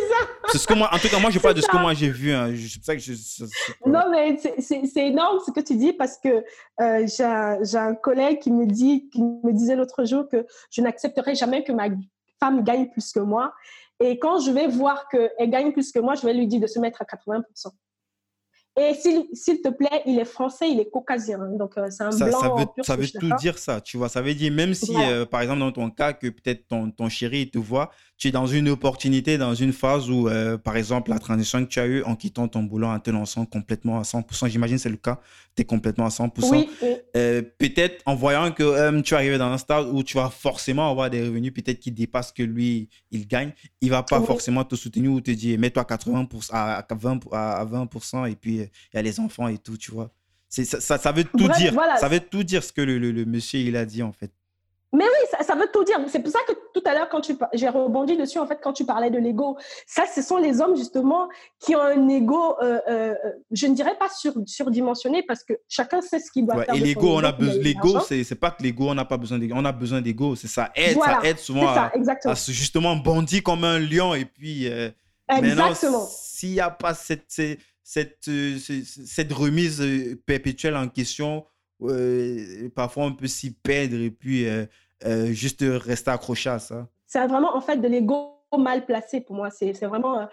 ça.
C'est ce que moi, en tout cas, moi, je parle de ce que moi j'ai vu. Hein. C'est ça que je.
Non, mais c'est énorme ce que tu dis parce que euh, j'ai un collègue qui me, dit, qui me disait l'autre jour que je n'accepterai jamais que ma femme gagne plus que moi. Et quand je vais voir qu'elle gagne plus que moi, je vais lui dire de se mettre à 80%. Et s'il te plaît, il est français, il est caucasien. Donc, euh, c'est un blanc.
Ça veut,
pur
ça veut tout dire, ça. Tu vois, ça veut dire, même si, euh, par exemple, dans ton cas, que peut-être ton, ton chéri te voit, tu es dans une opportunité, dans une phase où, euh, par exemple, la transition que tu as eue en quittant ton boulot, en te lançant complètement à 100%, j'imagine c'est le cas, tu es complètement à 100%.
Oui,
euh, peut-être en voyant que euh, tu es arrivé dans un stade où tu vas forcément avoir des revenus peut-être qui dépassent que lui, il gagne, il va pas forcément te soutenir ou te dire, mets-toi à 80%, à 20%, à 20% et puis il y a les enfants et tout, tu vois. Ça, ça, veut tout dire. Ça veut tout dire ce que le, le, monsieur il a dit en fait.
Mais oui, ça, veut tout dire. C'est pour ça que tout à l'heure, quand tu j'ai rebondi dessus, en fait, quand tu parlais de l'ego, ça, ce sont les hommes justement qui ont un ego, euh, euh, je ne dirais pas sur, surdimensionné, parce que chacun sait ce qu'il doit faire.
Et l'ego, on a besoin. L'ego, c'est pas que l'ego, on n'a pas besoin d'ego, on a besoin d'ego. C'est ça aide, ça aide souvent à, justement bondir comme un lion et puis. Euh, exactement. S'il n'y a pas cette, cette, cette, cette remise perpétuelle en question parfois on peut s'y perdre et puis euh, euh, juste rester accroché à ça.
C'est vraiment en fait de l'ego mal placé pour moi. C'est vraiment. Euh,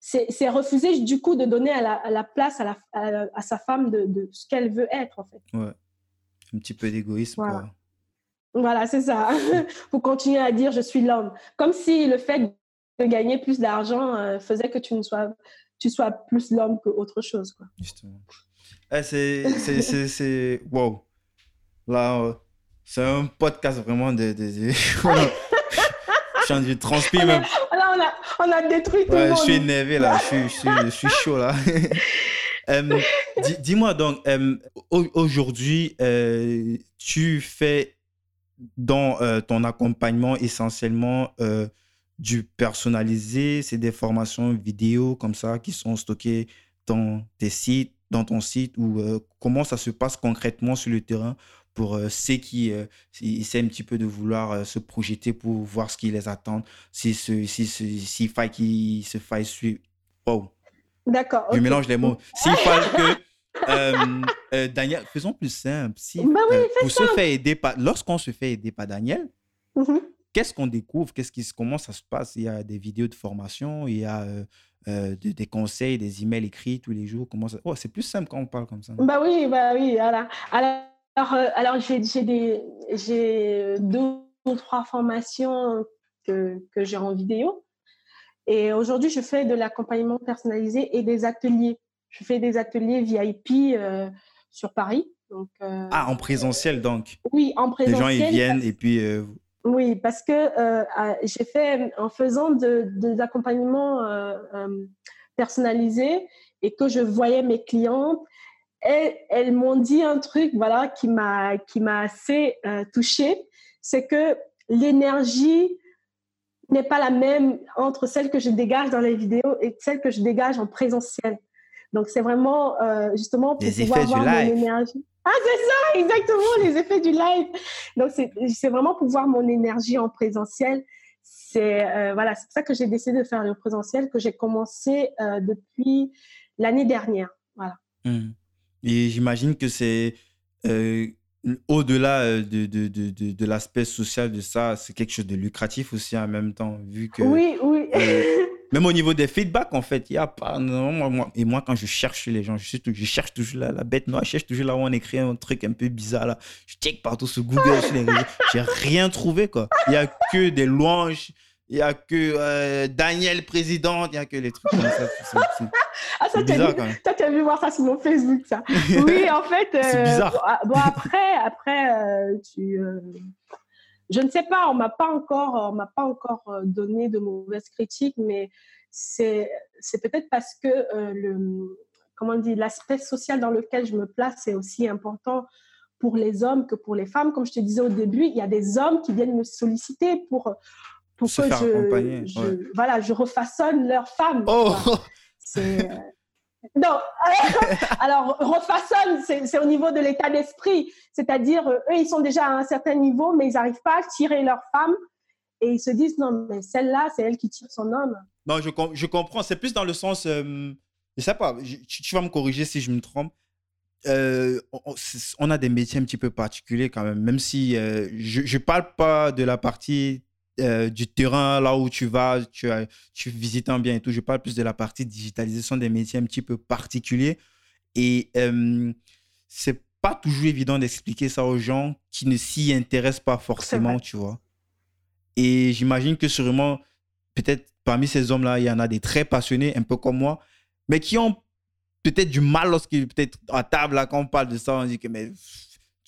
c'est refuser du coup de donner à la, à la place à, la, à, sa femme de, de ce qu'elle veut être en fait.
Ouais. Un petit peu d'égoïsme.
Voilà, voilà c'est ça. [LAUGHS] Pour continuer à dire je suis l'homme. Comme si le fait de gagner plus d'argent faisait que tu, ne sois, tu sois plus l'homme qu'autre chose. Quoi.
Justement. Eh, c'est, c'est, wow. Là, euh, c'est un podcast vraiment de. de, de... [LAUGHS] je transpire même.
Là, on a, on a détruit tout le monde.
Je suis énervé là, je suis, je suis, chaud là. [LAUGHS] Euh, dis-moi donc, euh, aujourd'hui, tu fais dans ton accompagnement essentiellement du personnalisé, c'est des formations vidéo comme ça qui sont stockées dans tes sites dans ton site ou euh, comment ça se passe concrètement sur le terrain pour euh, ceux qui euh, essaient un petit peu de vouloir se projeter pour voir ce qui les attend, si ce, si, si, faille qui se faille suivre. Wow.
D'accord.
Je mélange les mots. [LAUGHS] S'il fallait que Daniel, faisons plus simple. Si,
bah oui,
pour se faire aider par, lorsqu'on se fait aider par Daniel, mm-hmm. qu'est-ce qu'on découvre? Qu'est-ce qui, comment ça se passe? Il y a des vidéos de formation, il y a euh, des conseils, des emails écrits tous les jours Comment ça... oh, C'est plus simple quand on parle comme ça.
Bah oui, bah oui. Voilà. Alors, euh, alors j'ai, deux ou trois formations que, que j'ai en vidéo. Et aujourd'hui, je fais de l'accompagnement personnalisé et des ateliers. Je fais des ateliers VIP euh, sur Paris. Donc,
ah, en présentiel donc
Oui, en présentiel.
Les gens, ils viennent et puis
oui, parce que euh, j'ai fait, en faisant de, des accompagnements euh, euh, personnalisés et que je voyais mes clientes, elles, elles m'ont dit un truc voilà, qui m'a assez touchée, c'est que l'énergie n'est pas la même entre celle que je dégage dans les vidéos et celle que je dégage en présentiel. Donc, c'est vraiment justement
pour pouvoir avoir mon énergie.
Ah, c'est ça, exactement, les effets du live. Donc, c'est vraiment pour voir mon énergie en présentiel. C'est euh, voilà, c'est pour ça que j'ai décidé de faire le présentiel, que j'ai commencé euh, depuis l'année dernière. Voilà.
Mmh. Et j'imagine que c'est euh, au-delà de, de, de, de l'aspect social de ça, c'est quelque chose de lucratif aussi en même temps, vu que.
Oui, oui.
Même au niveau des feedbacks, en fait, il n'y a pas. Non, moi, et moi, quand je cherche les gens, je, je cherche toujours la, la, bête noire, je cherche toujours là où on écrit un truc un peu bizarre. Là. Je check partout sur Google, sur les réseaux. J'ai rien trouvé, quoi. Il n'y a que des louanges. Il n'y a que euh, Daniel président, il n'y a que les trucs comme ça.
C'est ah, ça, bizarre quand même. Toi, tu as vu voir ça sur mon Facebook, ça. [LAUGHS] Oui, en fait.
c'est euh, bizarre.
Bon, après, après euh, tu. Je ne sais pas, on m'a pas encore, on m'a pas encore donné de mauvaises critiques, mais c'est c'est peut-être parce que le comment on dit l'aspect social dans lequel je me place est aussi important pour les hommes que pour les femmes. Comme je te disais au début, il y a des hommes qui viennent me solliciter pour pour que je, je voilà je refaçonne leur femme.
Oh.
C'est euh, non, [LAUGHS] alors refaçonne, c'est au niveau de l'état d'esprit. C'est-à-dire, eux, ils sont déjà à un certain niveau, mais ils n'arrivent pas à tirer leur femme. Et ils se disent, non, mais celle-là, c'est elle qui tire son homme.
Non, je, je comprends. C'est plus dans le sens, euh, je sais pas, tu, vas me corriger si je me trompe. Euh, on, a des métiers un petit peu particuliers quand même, même si euh, je ne parle pas de la partie euh, du terrain, là où tu vas, tu, tu visites un bien et tout. Je parle plus de la partie digitalisation des métiers un petit peu particuliers. Et euh, c'est pas toujours évident d'expliquer ça aux gens qui ne s'y intéressent pas forcément, tu vois. Et j'imagine que sûrement, peut-être parmi ces hommes-là, il y en a des très passionnés, un peu comme moi, mais qui ont peut-être du mal lorsqu'ils, peut-être à table, là, quand on parle de ça, on dit que, mais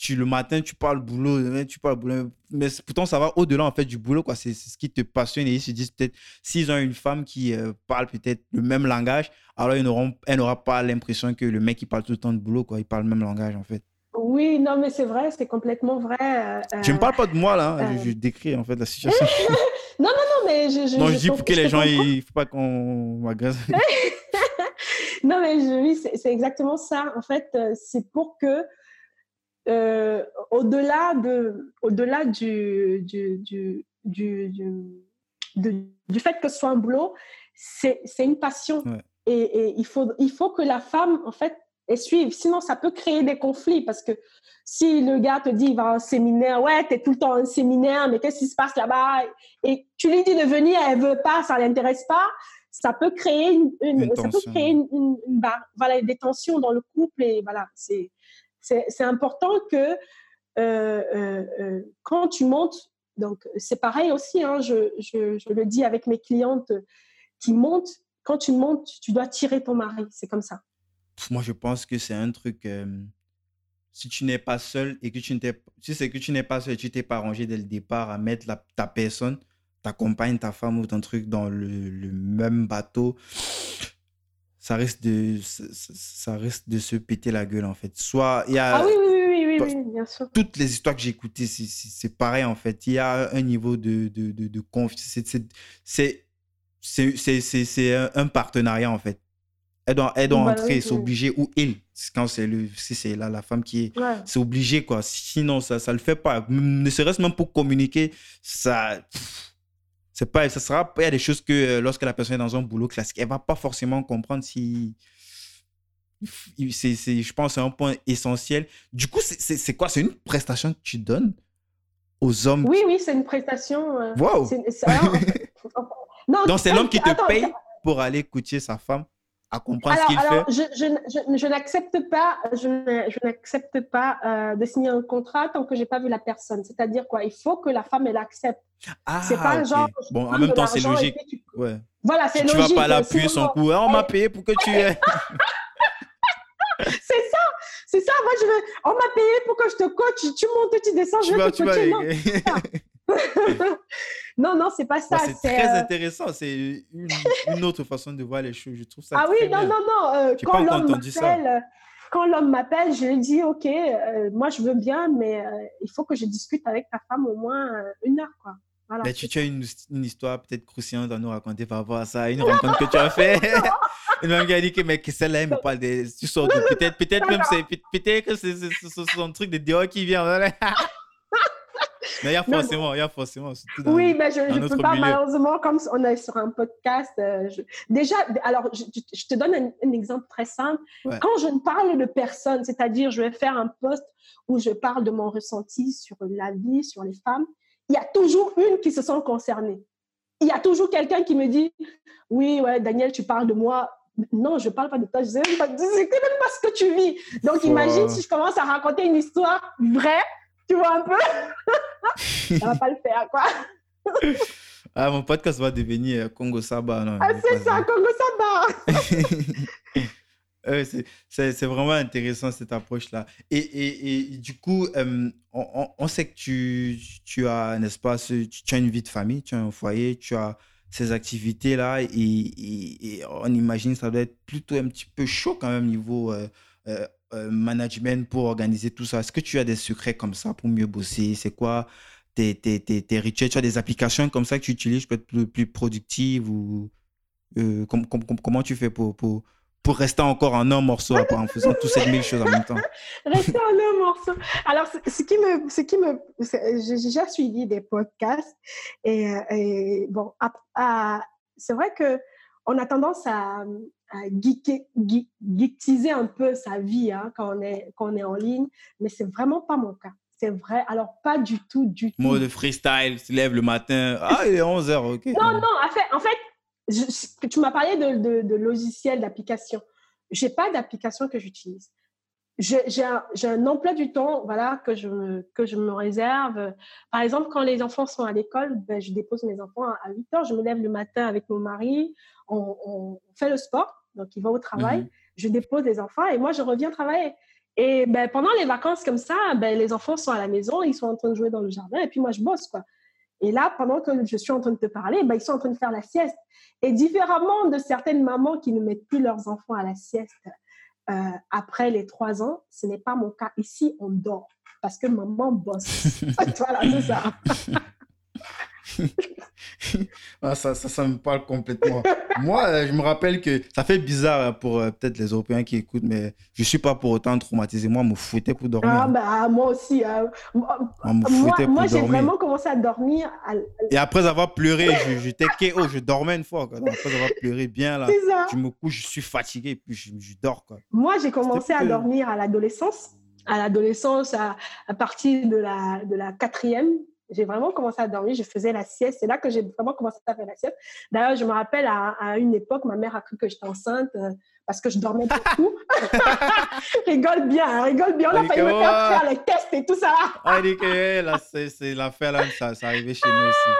tu, le matin, tu parles boulot, tu parles boulot. Mais pourtant, ça va au-delà en fait du boulot. quoi. C'est ce qui te passionne. Et ils se disent peut-être, s'ils ont une femme qui euh, parle peut-être le même langage, alors ils n'auront, elle n'aura pas l'impression que le mec, qui parle tout le temps de boulot. Quoi. Il parle le même langage en fait.
Oui, non, mais c'est vrai, c'est complètement vrai. Euh,
je ne parle pas de moi là, hein. je, décris en fait la situation. [LAUGHS]
non, non, non, mais je.
non, je, dis pour que les gens, il ne faut pas qu'on m'agresse. [LAUGHS]
non, mais oui, c'est exactement ça. En fait, c'est pour que euh, au-delà de, au-delà du, du, du, du, du, fait que ce soit un boulot, c'est, c'est une passion. Et, et, il, faut, il faut que la femme, en fait, elle suive. Sinon, ça peut créer des conflits parce que si le gars te dit il va à un séminaire, ouais, tu es tout le temps à un séminaire, mais qu'est-ce qui se passe là-bas? Et tu lui dis de venir, elle veut pas, ça l'intéresse pas. Ça peut créer une, ça peut créer une, une, voilà, des tensions dans le couple et voilà, c'est c'est important que euh, euh, euh, quand tu montes, donc c'est pareil aussi, hein, je, je, le dis avec mes clientes qui montent, quand tu montes, tu dois tirer ton mari, c'est comme ça.
Moi, je pense que c'est un truc, si tu n'es pas seul et que tu n'es si c'est que tu n'es pas seul tu t'es pas arrangé dès le départ à mettre ta personne, ta compagne, ta femme ou ton truc dans le même bateau, ça risque de ça, risque de se péter la gueule en fait. Soit il y
a ah oui oui oui oui, oui, bien sûr.
toutes les histoires que j'ai écoutées c'est pareil en fait. Il y a un niveau de de, de, de confiance c'est c'est c'est un partenariat en fait. Elle doit, elle doit entrer, c'est obligé, ou il, quand c'est le, si c'est là la femme qui est, c'est obligé quoi. Sinon, ça, ça le fait pas. Ne serait-ce même pour communiquer, ça, c'est pas, ça sera, il y a des choses que euh, lorsque la personne est dans un boulot classique, elle va pas forcément comprendre si. C'est, je pense c'est un point essentiel. Du coup, c'est quoi? C'est une prestation que tu donnes aux hommes?
Oui, oui, c'est une prestation.
Euh, wow [LAUGHS] Donc, c'est l'homme qui te paye pour aller écouter sa femme? À comprendre ce qu'il
fait Je, je, je, n'accepte pas, je, n'accepte pas euh, de signer un contrat tant que j'ai pas vu la personne. C'est-à-dire quoi? Il faut que la femme elle accepte.
Ah, c'est pas genre. Bon, en même temps, c'est logique. Ouais.
Voilà, c'est logique.
Tu vas pas l'appuyer son coup. Ah, on m'a payé pour que tu aies.
c'est ça, c'est ça. Moi, je veux. On m'a payé pour que je te coach. Tu montes, tu descends, je vais te coacher. non, [LAUGHS] [LAUGHS] non, c'est pas ça.
c'est très euh, intéressant. C'est une, autre façon de voir les choses. Je trouve ça.
Ah oui, non, non, non, euh, quand l'homme m'appelle, quand l'homme m'appelle, je lui dis OK, euh, moi je veux bien, mais il faut que je discute avec ta femme au moins une heure, quoi.
Voilà. Mais tu, tu, as une, une histoire peut-être croustillante à nous raconter par rapport à ça, une [LAUGHS] rencontre que tu as fait. [LAUGHS] une femme qui a dit que mais celle-là, elle me parle des. Tu sors peut-être, peut-être même c'est peut-être que c'est son truc de dehors qui vient. Mais il y a forcément, il y a forcément.
oui, mais je ne peux pas, malheureusement, comme on est sur un podcast. Euh, déjà, alors, je, te donne un, exemple très simple. Quand je ne parle de personne, c'est-à-dire, je vais faire un post où je parle de mon ressenti sur la vie, sur les femmes, il y a toujours une qui se sent concernée. Il y a toujours quelqu'un qui me dit Oui, ouais, Daniel, tu parles de moi. Non, je ne parle pas de toi, je ne sais même pas, ce que tu vis. Donc, imagine si je commence à raconter une histoire vraie tu vois un peu [LAUGHS] Ça va pas le faire, quoi. [LAUGHS]
ah, mon podcast va devenir euh, Congo Saba.
Non, ah, c'est ça, Congo
Saba. [LAUGHS] c'est vraiment intéressant cette approche-là. Et, et, et, du coup, euh, on, on, sait que tu, tu as, n'est-ce pas, tu, as une vie de famille, tu as un foyer, tu as ces activités-là et, et, on imagine que ça doit être plutôt un petit peu chaud quand même niveau euh, euh, management pour organiser tout ça. Est-ce que tu as des secrets comme ça pour mieux bosser? C'est quoi tes, tes, tes, rituels? Tu as des applications comme ça que tu utilises pour être plus, plus productive ou euh, comment tu fais pour, pour, pour rester encore en un morceau en [LAUGHS] faisant toutes ces mille choses en même temps?
Rester en un morceau. Alors, ce qui me, ce qui me, j'ai déjà suivi des podcasts et, euh, et bon, c'est vrai que on a tendance à, à geekiser un peu sa vie hein, quand, on est, quand on est en ligne, mais c'est vraiment pas mon cas. C'est vrai. Alors, pas du tout, du tout.
Mode freestyle, tu lèves le matin. Ah, il est 11h, ok.
Non, non, en fait, en fait tu m'as parlé de, de, de logiciels, d'applications. Je n'ai pas d'application que j'utilise. J'ai un, un, emploi du temps voilà, que, je me, que je me réserve. Par exemple, quand les enfants sont à l'école, ben, je dépose mes enfants à 8 h. Je me lève le matin avec mon mari. on, on fait le sport donc il va au travail, mhm. je dépose les enfants et moi je reviens travailler. Et ben, pendant les vacances comme ça, ben, les enfants sont à la maison, ils sont en train de jouer dans le jardin, et puis moi, je bosse, quoi. Et là, pendant que je suis en train de te parler, ben, ils sont en train de faire la sieste. Et différemment de certaines mamans qui ne mettent plus leurs enfants à la sieste euh, après les trois ans, ce n'est pas mon cas. Ici, on dort parce que maman bosse. [LAUGHS] [LAUGHS] voilà, c'est ça. [LAUGHS] [LAUGHS]
ah, ça, ça, ça, me parle complètement. Moi, euh, je me rappelle que ça fait bizarre hein, pour euh, peut-être les Européens qui écoutent, mais je ne suis pas pour autant traumatisé. Moi, me foutais pour dormir.
Ah, bah, moi aussi. Hein. Moi, moi j'ai vraiment commencé à dormir.
Et après avoir pleuré, j'étais KO, je dormais une fois. Quoi. Après avoir pleuré bien, là, je me couche, je suis fatigué, puis je, je dors. Quoi.
Moi, j'ai commencé à dormir à l'adolescence à l'adolescence, à, à, partir de la, de la quatrième, j'ai vraiment commencé à dormir, je faisais la sieste. C'est là que j'ai vraiment commencé à faire la sieste. D'ailleurs, je me rappelle à, une époque, ma mère a cru que j'étais enceinte euh, parce que je dormais beaucoup. [LAUGHS] [LAUGHS] rigole bien, hein, rigole bien. On a failli me faire faire les tests et tout ça.
ah, dit que là, c'est l'affaire là, ça, ça arrivait chez nous aussi.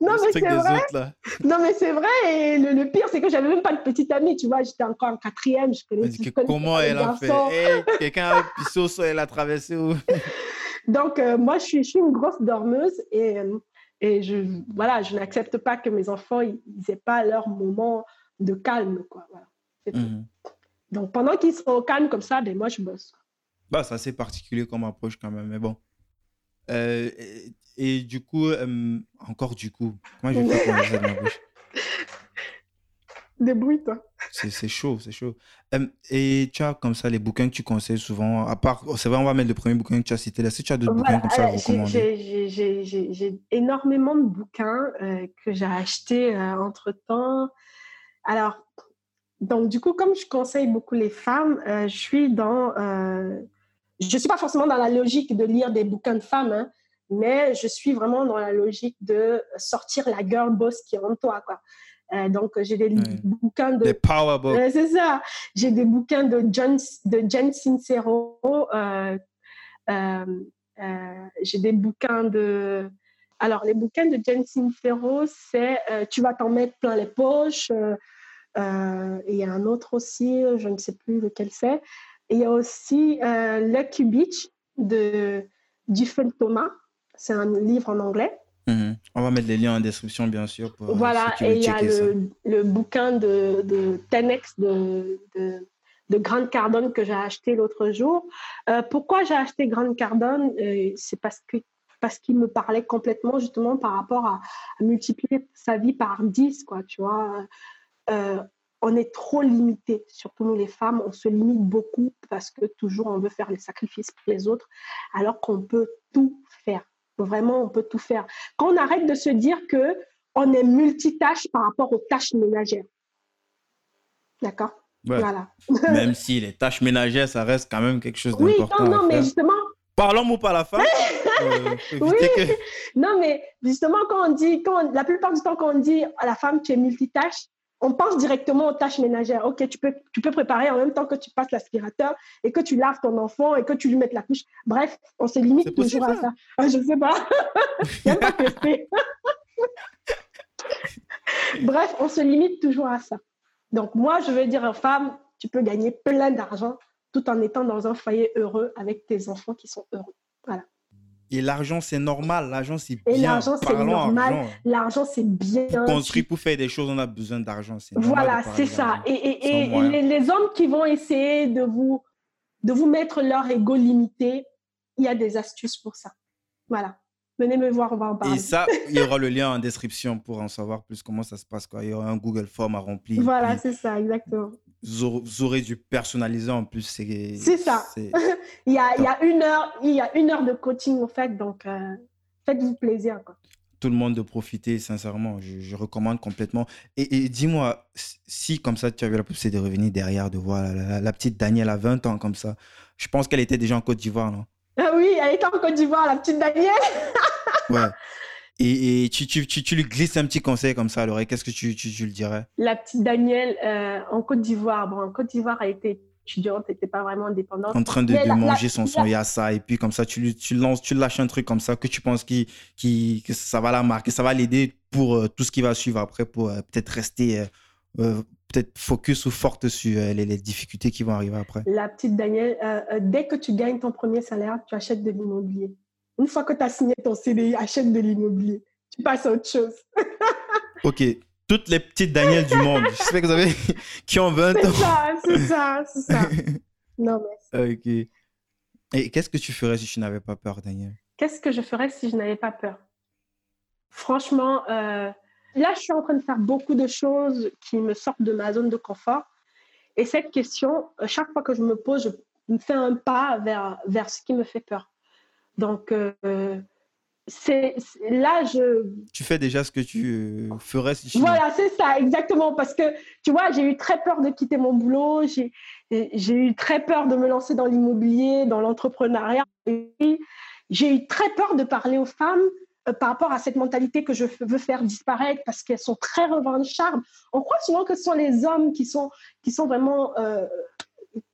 Non, mais c'est vrai. non, mais c'est vrai. Et le, pire, c'est que j'avais même pas de petite amie. Tu vois, j'étais encore en quatrième. Je connais,
je comment elle a fait? hey, Quelqu'un a pissé au sol, elle a traversé où? [LAUGHS]
Donc, euh, moi, je suis, je suis, une grosse dormeuse et, euh, et je, voilà, je n'accepte pas que mes enfants n'aient pas leur moment de calme. Quoi, voilà. Mhm. Donc, pendant qu'ils sont au calme comme ça, ben, moi, je bosse.
Bah, c'est assez particulier comme approche quand même, mais bon. Euh, et, du coup, encore du coup, comment je fais pour [LAUGHS] ma bouche?
Débrouille-toi.
C'est chaud, c'est chaud. et tu as comme ça les bouquins que tu conseilles souvent, à part, c'est vrai, on va mettre le premier bouquin que tu as cité là. Si tu as d'autres bouquins comme ça à recommander
J'ai énormément de bouquins euh, que j'ai achetés euh, entre temps. Alors, donc, du coup, comme je conseille beaucoup les femmes, euh, je suis dans. je ne suis pas forcément dans la logique de lire des bouquins de femmes, hein, mais je suis vraiment dans la logique de sortir la girl boss qui est en toi, quoi. Euh, donc, j'ai des bouquins de.
Des power books.
c'est ça. J'ai des bouquins de, John, de Jen Sincero. Euh, euh, j'ai des bouquins de. Alors, les bouquins de Jen Sincero, c'est Tu vas t'en mettre plein les poches. et il y a un autre aussi, je ne sais plus lequel c'est. Et il y a aussi Lucky Beach de Duffel Thomas. C'est un livre en anglais.
Mhm. On va mettre les liens en description, bien sûr. Pour,
euh, voilà, et il y a le, le, bouquin de, de Tenex de, de, de Grande Cardone que j'ai acheté l'autre jour. Euh, pourquoi j'ai acheté Grande Cardone euh, C'est parce que parce qu'il me parlait complètement justement par rapport à, multiplier sa vie par 10, quoi, tu vois. on est trop limité, surtout nous les femmes, on se limite beaucoup parce que toujours on veut faire les sacrifices pour les autres, alors qu'on peut tout Vraiment, on peut tout faire. Quand on arrête de se dire que on est multitâche par rapport aux tâches ménagères. D'accord? Voilà.
même [LAUGHS] si les tâches ménagères, ça reste quand même quelque chose d'important.
Oui, non, non, mais justement.
Parlons ou pas la femme. [LAUGHS]
Euh, oui. Non, mais justement, quand on dit, quand la plupart du temps, quand on dit à la femme, tu es multitâche, on pense directement aux tâches ménagères. Ok, tu peux, tu peux préparer en même temps que tu passes l'aspirateur et que tu laves ton enfant et que tu lui mettes la couche. Bref, on se limite toujours à ça. Ah, je ne sais pas. [LAUGHS] pas [LAUGHS] Bref, on se limite toujours à ça. Donc, moi, je veux dire aux femmes, tu peux gagner plein d'argent tout en étant dans un foyer heureux avec tes enfants qui sont heureux. Voilà.
Et l'argent, c'est normal. L'argent, c'est bien. Et l'argent, c'est normal.
L'argent, c'est bien.
Pour construire, pour faire des choses, on a besoin d'argent.
Voilà, c'est ça. Et, et, et les, hommes qui vont essayer de vous, de vous mettre leur ego limité, il y a des astuces pour ça. Voilà. Venez me voir, on va en parler.
Et ça, il y aura le [LAUGHS] lien en description pour en savoir plus comment ça se passe. Quoi. Il y aura un Google Form à remplir.
Voilà, c'est ça, exactement.
Vous aurez du personnalisé en plus.
C'est ça. [LAUGHS] il, y a, il, y a une heure, il y a une heure de coaching, en fait. Donc, euh, faites-vous plaisir. Quoi.
Tout le monde de profiter, sincèrement. Je, recommande complètement. Et, dis-moi, si comme ça, tu avais la possibilité de revenir derrière, de voir la, la petite Danielle à 20 ans comme ça, je pense qu'elle était déjà en Côte d'Ivoire, non?
Ah oui, elle était en Côte d'Ivoire, la petite Danielle.
ouais. [LAUGHS] Et, et tu, tu, tu, lui glisses un petit conseil comme ça à l'oreille, qu'est-ce que tu, tu, le dirais?
La petite Danielle euh, en Côte d'Ivoire. Bon, en Côte d'Ivoire, elle était étudiante, elle n'était pas vraiment indépendante.
En train de, de manger son son yassa, et puis comme ça, tu, tu, lances, tu lâches un truc comme ça que tu penses qui, qui, que ça va la marquer, ça va l'aider pour euh, tout ce qui va suivre après, pour euh, peut-être rester peut-être focus ou forte sur les, les, difficultés qui vont arriver après
La petite Danielle, dès que tu gagnes ton premier salaire, tu achètes de l'immobilier. Une fois que tu as signé ton CDI, achète de l'immobilier. Tu passes à autre chose. [LAUGHS]
ok. Toutes les petites Danielles du monde. J'espère que vous avez [LAUGHS] qui ont 20 ans.
C'est ça, c'est ça, c'est ça. [LAUGHS] Non,
mais. Ok. Et qu'est-ce que tu ferais si tu n'avais pas peur, Daniel?
Qu'est-ce que je ferais si je n'avais pas peur? Franchement, euh, là, je suis en train de faire beaucoup de choses qui me sortent de ma zone de confort. Et cette question, euh, chaque fois que je me pose, je me fais un pas vers, vers ce qui me fait peur. Donc, euh, c'est là, je.
Tu fais déjà ce que tu ferais si tu.
Voilà, c'est ça, exactement. Parce que, tu vois, j'ai eu très peur de quitter mon boulot. J'ai eu très peur de me lancer dans l'immobilier, dans l'entrepreneuriat. J'ai eu très peur de parler aux femmes euh, par rapport à cette mentalité que je veux faire disparaître parce qu'elles sont très revanchardes. On croit souvent que ce sont les hommes qui sont, qui sont vraiment euh,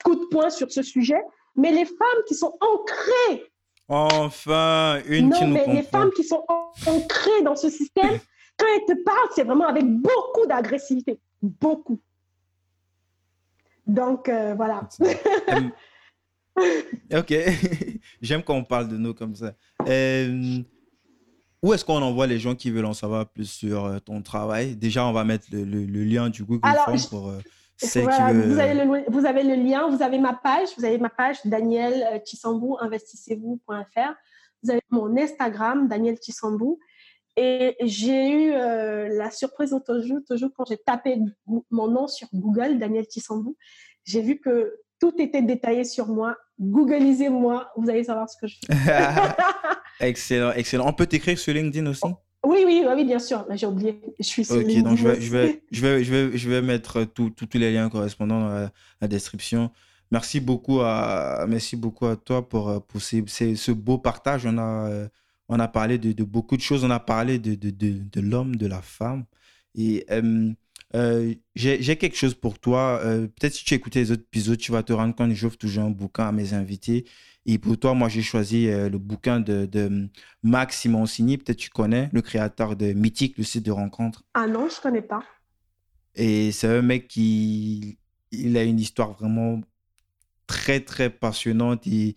coup de poing sur ce sujet, mais les femmes qui sont ancrées
Enfin, une
non,
qui
nous
mais
les femmes qui sont ancrées dans ce système, quand elles te parlent, c'est vraiment avec beaucoup d'agressivité. Beaucoup. Donc, euh, voilà.
ok. [LAUGHS] J'aime quand on parle de nous comme ça. Euh, où est-ce qu'on envoie les gens qui veulent en savoir plus sur euh, ton travail? Déjà, on va mettre le, lien du Google Form pour
vous, avez le, vous, avez le, lien, vous avez ma page, vous avez ma page Daniel euh, Chisambou, investissez-vous.fr. Vous avez mon Instagram, Daniel Chisambou. Et j'ai eu euh, la surprise toujours, toujours quand j'ai tapé mon nom sur Google, Daniel Chisambou. J'ai vu que tout était détaillé sur moi. Googleisez-moi, vous allez savoir ce que je fais. [LAUGHS]
excellent, excellent. On peut t'écrire sur LinkedIn aussi?
Oui, oui, oui, bien sûr. J'ai oublié. Je suis sur
Ok, donc je vais, je, vais, [LAUGHS] je, vais, je, vais, je vais mettre tous les liens correspondants dans la, description. Merci beaucoup à, merci beaucoup à toi pour, pour ces, ce beau partage. On a, on a parlé de, de, beaucoup de choses. On a parlé de, de, de, l'homme, de la femme. Et euh, euh, j'ai quelque chose pour toi. Euh, peut-être si tu écoutes les autres épisodes, tu vas te rendre compte que j'offre toujours un bouquin à mes invités. Et pour toi, moi, j'ai choisi euh, le bouquin de, de Max Simoncini. Peut-être tu connais, le créateur de Mythique, le site de rencontre.
Ah non, je ne connais pas.
Et c'est un mec qui il a une histoire vraiment très, très passionnante. Il,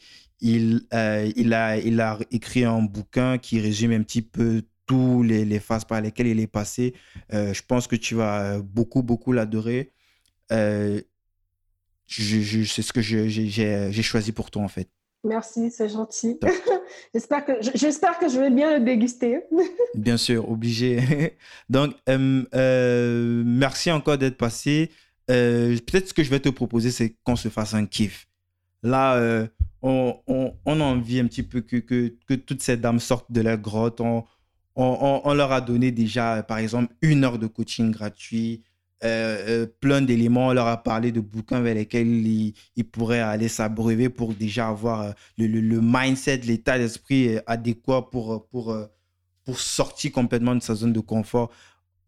euh, il, a, il a écrit un bouquin qui résume un petit peu tous les, les phases par lesquelles il est passé. Euh, je pense que tu vas beaucoup, beaucoup l'adorer. c'est ce que j'ai choisi pour toi, en fait.
Merci, c'est gentil. [LAUGHS] j'espère que j'espère que je vais bien le déguster. [LAUGHS]
bien sûr, obligé. [LAUGHS] Donc, euh, euh, merci encore d'être passé. Euh, peut-être ce que je vais te proposer, c'est qu'on se fasse un kiff. Là, on, on, on, a envie un petit peu que, que, que, toutes ces dames sortent de leur grotte. On, on, leur a donné déjà, par exemple, une heure de coaching gratuit. Euh, euh, plein d'éléments. On leur a parlé de bouquins vers lesquels ils, pourraient aller s'abreuver pour déjà avoir euh, le, mindset, l'état d'esprit adéquat pour, pour, pour sortir complètement de sa zone de confort.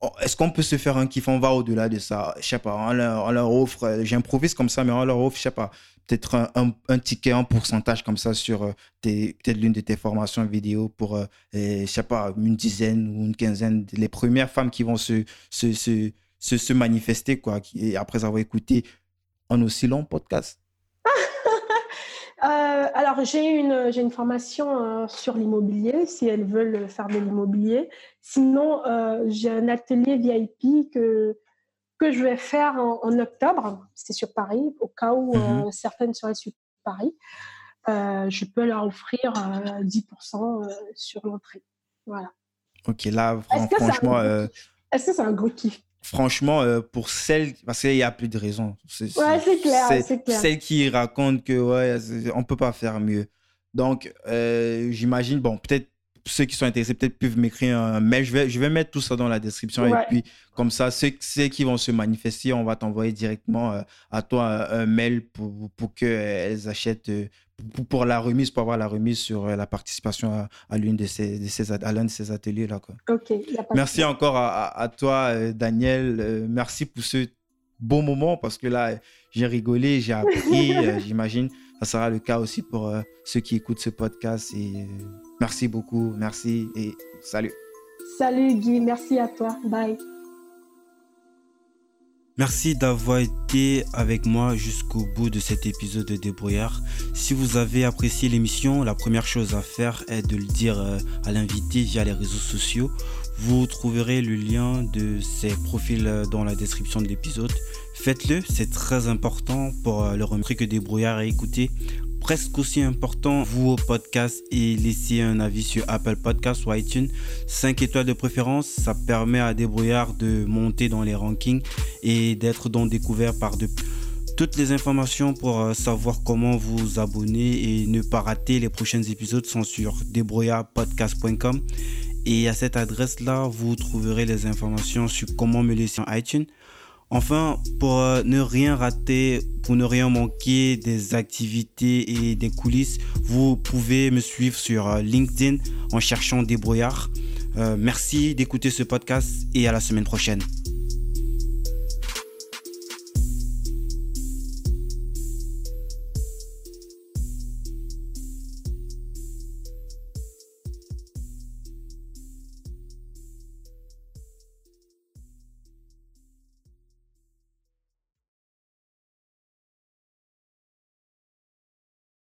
Oh, est-ce qu'on peut se faire un kiff? On va au-delà de ça. Je sais pas, on leur, offre, j'improvise comme ça, mais on leur offre, je sais pas, peut-être un, ticket, un pourcentage comme ça sur peut-être l'une de tes formations vidéo pour, je sais pas, une dizaine ou une quinzaine, les premières femmes qui vont se se, se manifester, quoi, qui, après avoir écouté un aussi long podcast [LAUGHS]
euh, alors, j'ai une, j'ai une formation euh, sur l'immobilier, si elles veulent faire de l'immobilier. Sinon, euh, j'ai un atelier VIP que, que je vais faire en, octobre. C'est sur Paris, au cas où mm-hmm. certaines seraient sur Paris. je peux leur offrir 10% sur l'entrée. Voilà.
Ok, là, franchement.
Est-ce que c'est un gros kiff?
Franchement, euh, pour celles, parce qu'il n'y a plus de raison.
C'est, ouais, c'est clair, c'est clair.
Celles qui racontent que, ouais, on peut pas faire mieux. Donc, euh, j'imagine, bon, peut-être ceux qui sont intéressés, peut-être peuvent m'écrire un mail. Je vais, je vais mettre tout ça dans la description. Et puis, comme ça, ceux, ceux, qui vont se manifester, on va t'envoyer directement euh, à toi un, mail pour, pour qu'elles achètent pour, la remise, pour avoir la remise sur euh, la participation à, l'une de ces, de ces, à l'un de ces ateliers-là. Merci encore à, toi, euh, Daniel. Euh, merci pour ce beau moment parce que là, j'ai rigolé, j'ai appris, [LAUGHS] j'imagine. Ça sera le cas aussi pour ceux qui écoutent ce podcast. Et merci beaucoup, merci et salut.
Salut Guy, merci à toi. Bye.
Merci d'avoir été avec moi jusqu'au bout de cet épisode de Débrouillard. Si vous avez apprécié l'émission, la première chose à faire est de le dire euh, à l'invité via les réseaux sociaux. Vous trouverez le lien de ses profils euh, dans la description de l'épisode. Faites-le, c'est très important pour euh, le remercier que Débrouillard à écouter presque aussi important, vous au podcast et laissez un avis sur Apple Podcasts ou iTunes. 5 étoiles de préférence, ça permet à Débrouillard de monter dans les rankings et d'être donc découvert par de toutes les informations pour euh, savoir comment vous abonner et ne pas rater les prochains épisodes sont sur débrouillardpodcast.com et à cette adresse là vous trouverez les informations sur comment me laisser en iTunes Enfin, pour euh, ne rien rater, pour ne rien manquer des activités et des coulisses, vous pouvez me suivre sur euh, LinkedIn en cherchant Débrouillard. Euh, merci d'écouter ce podcast et à la semaine prochaine.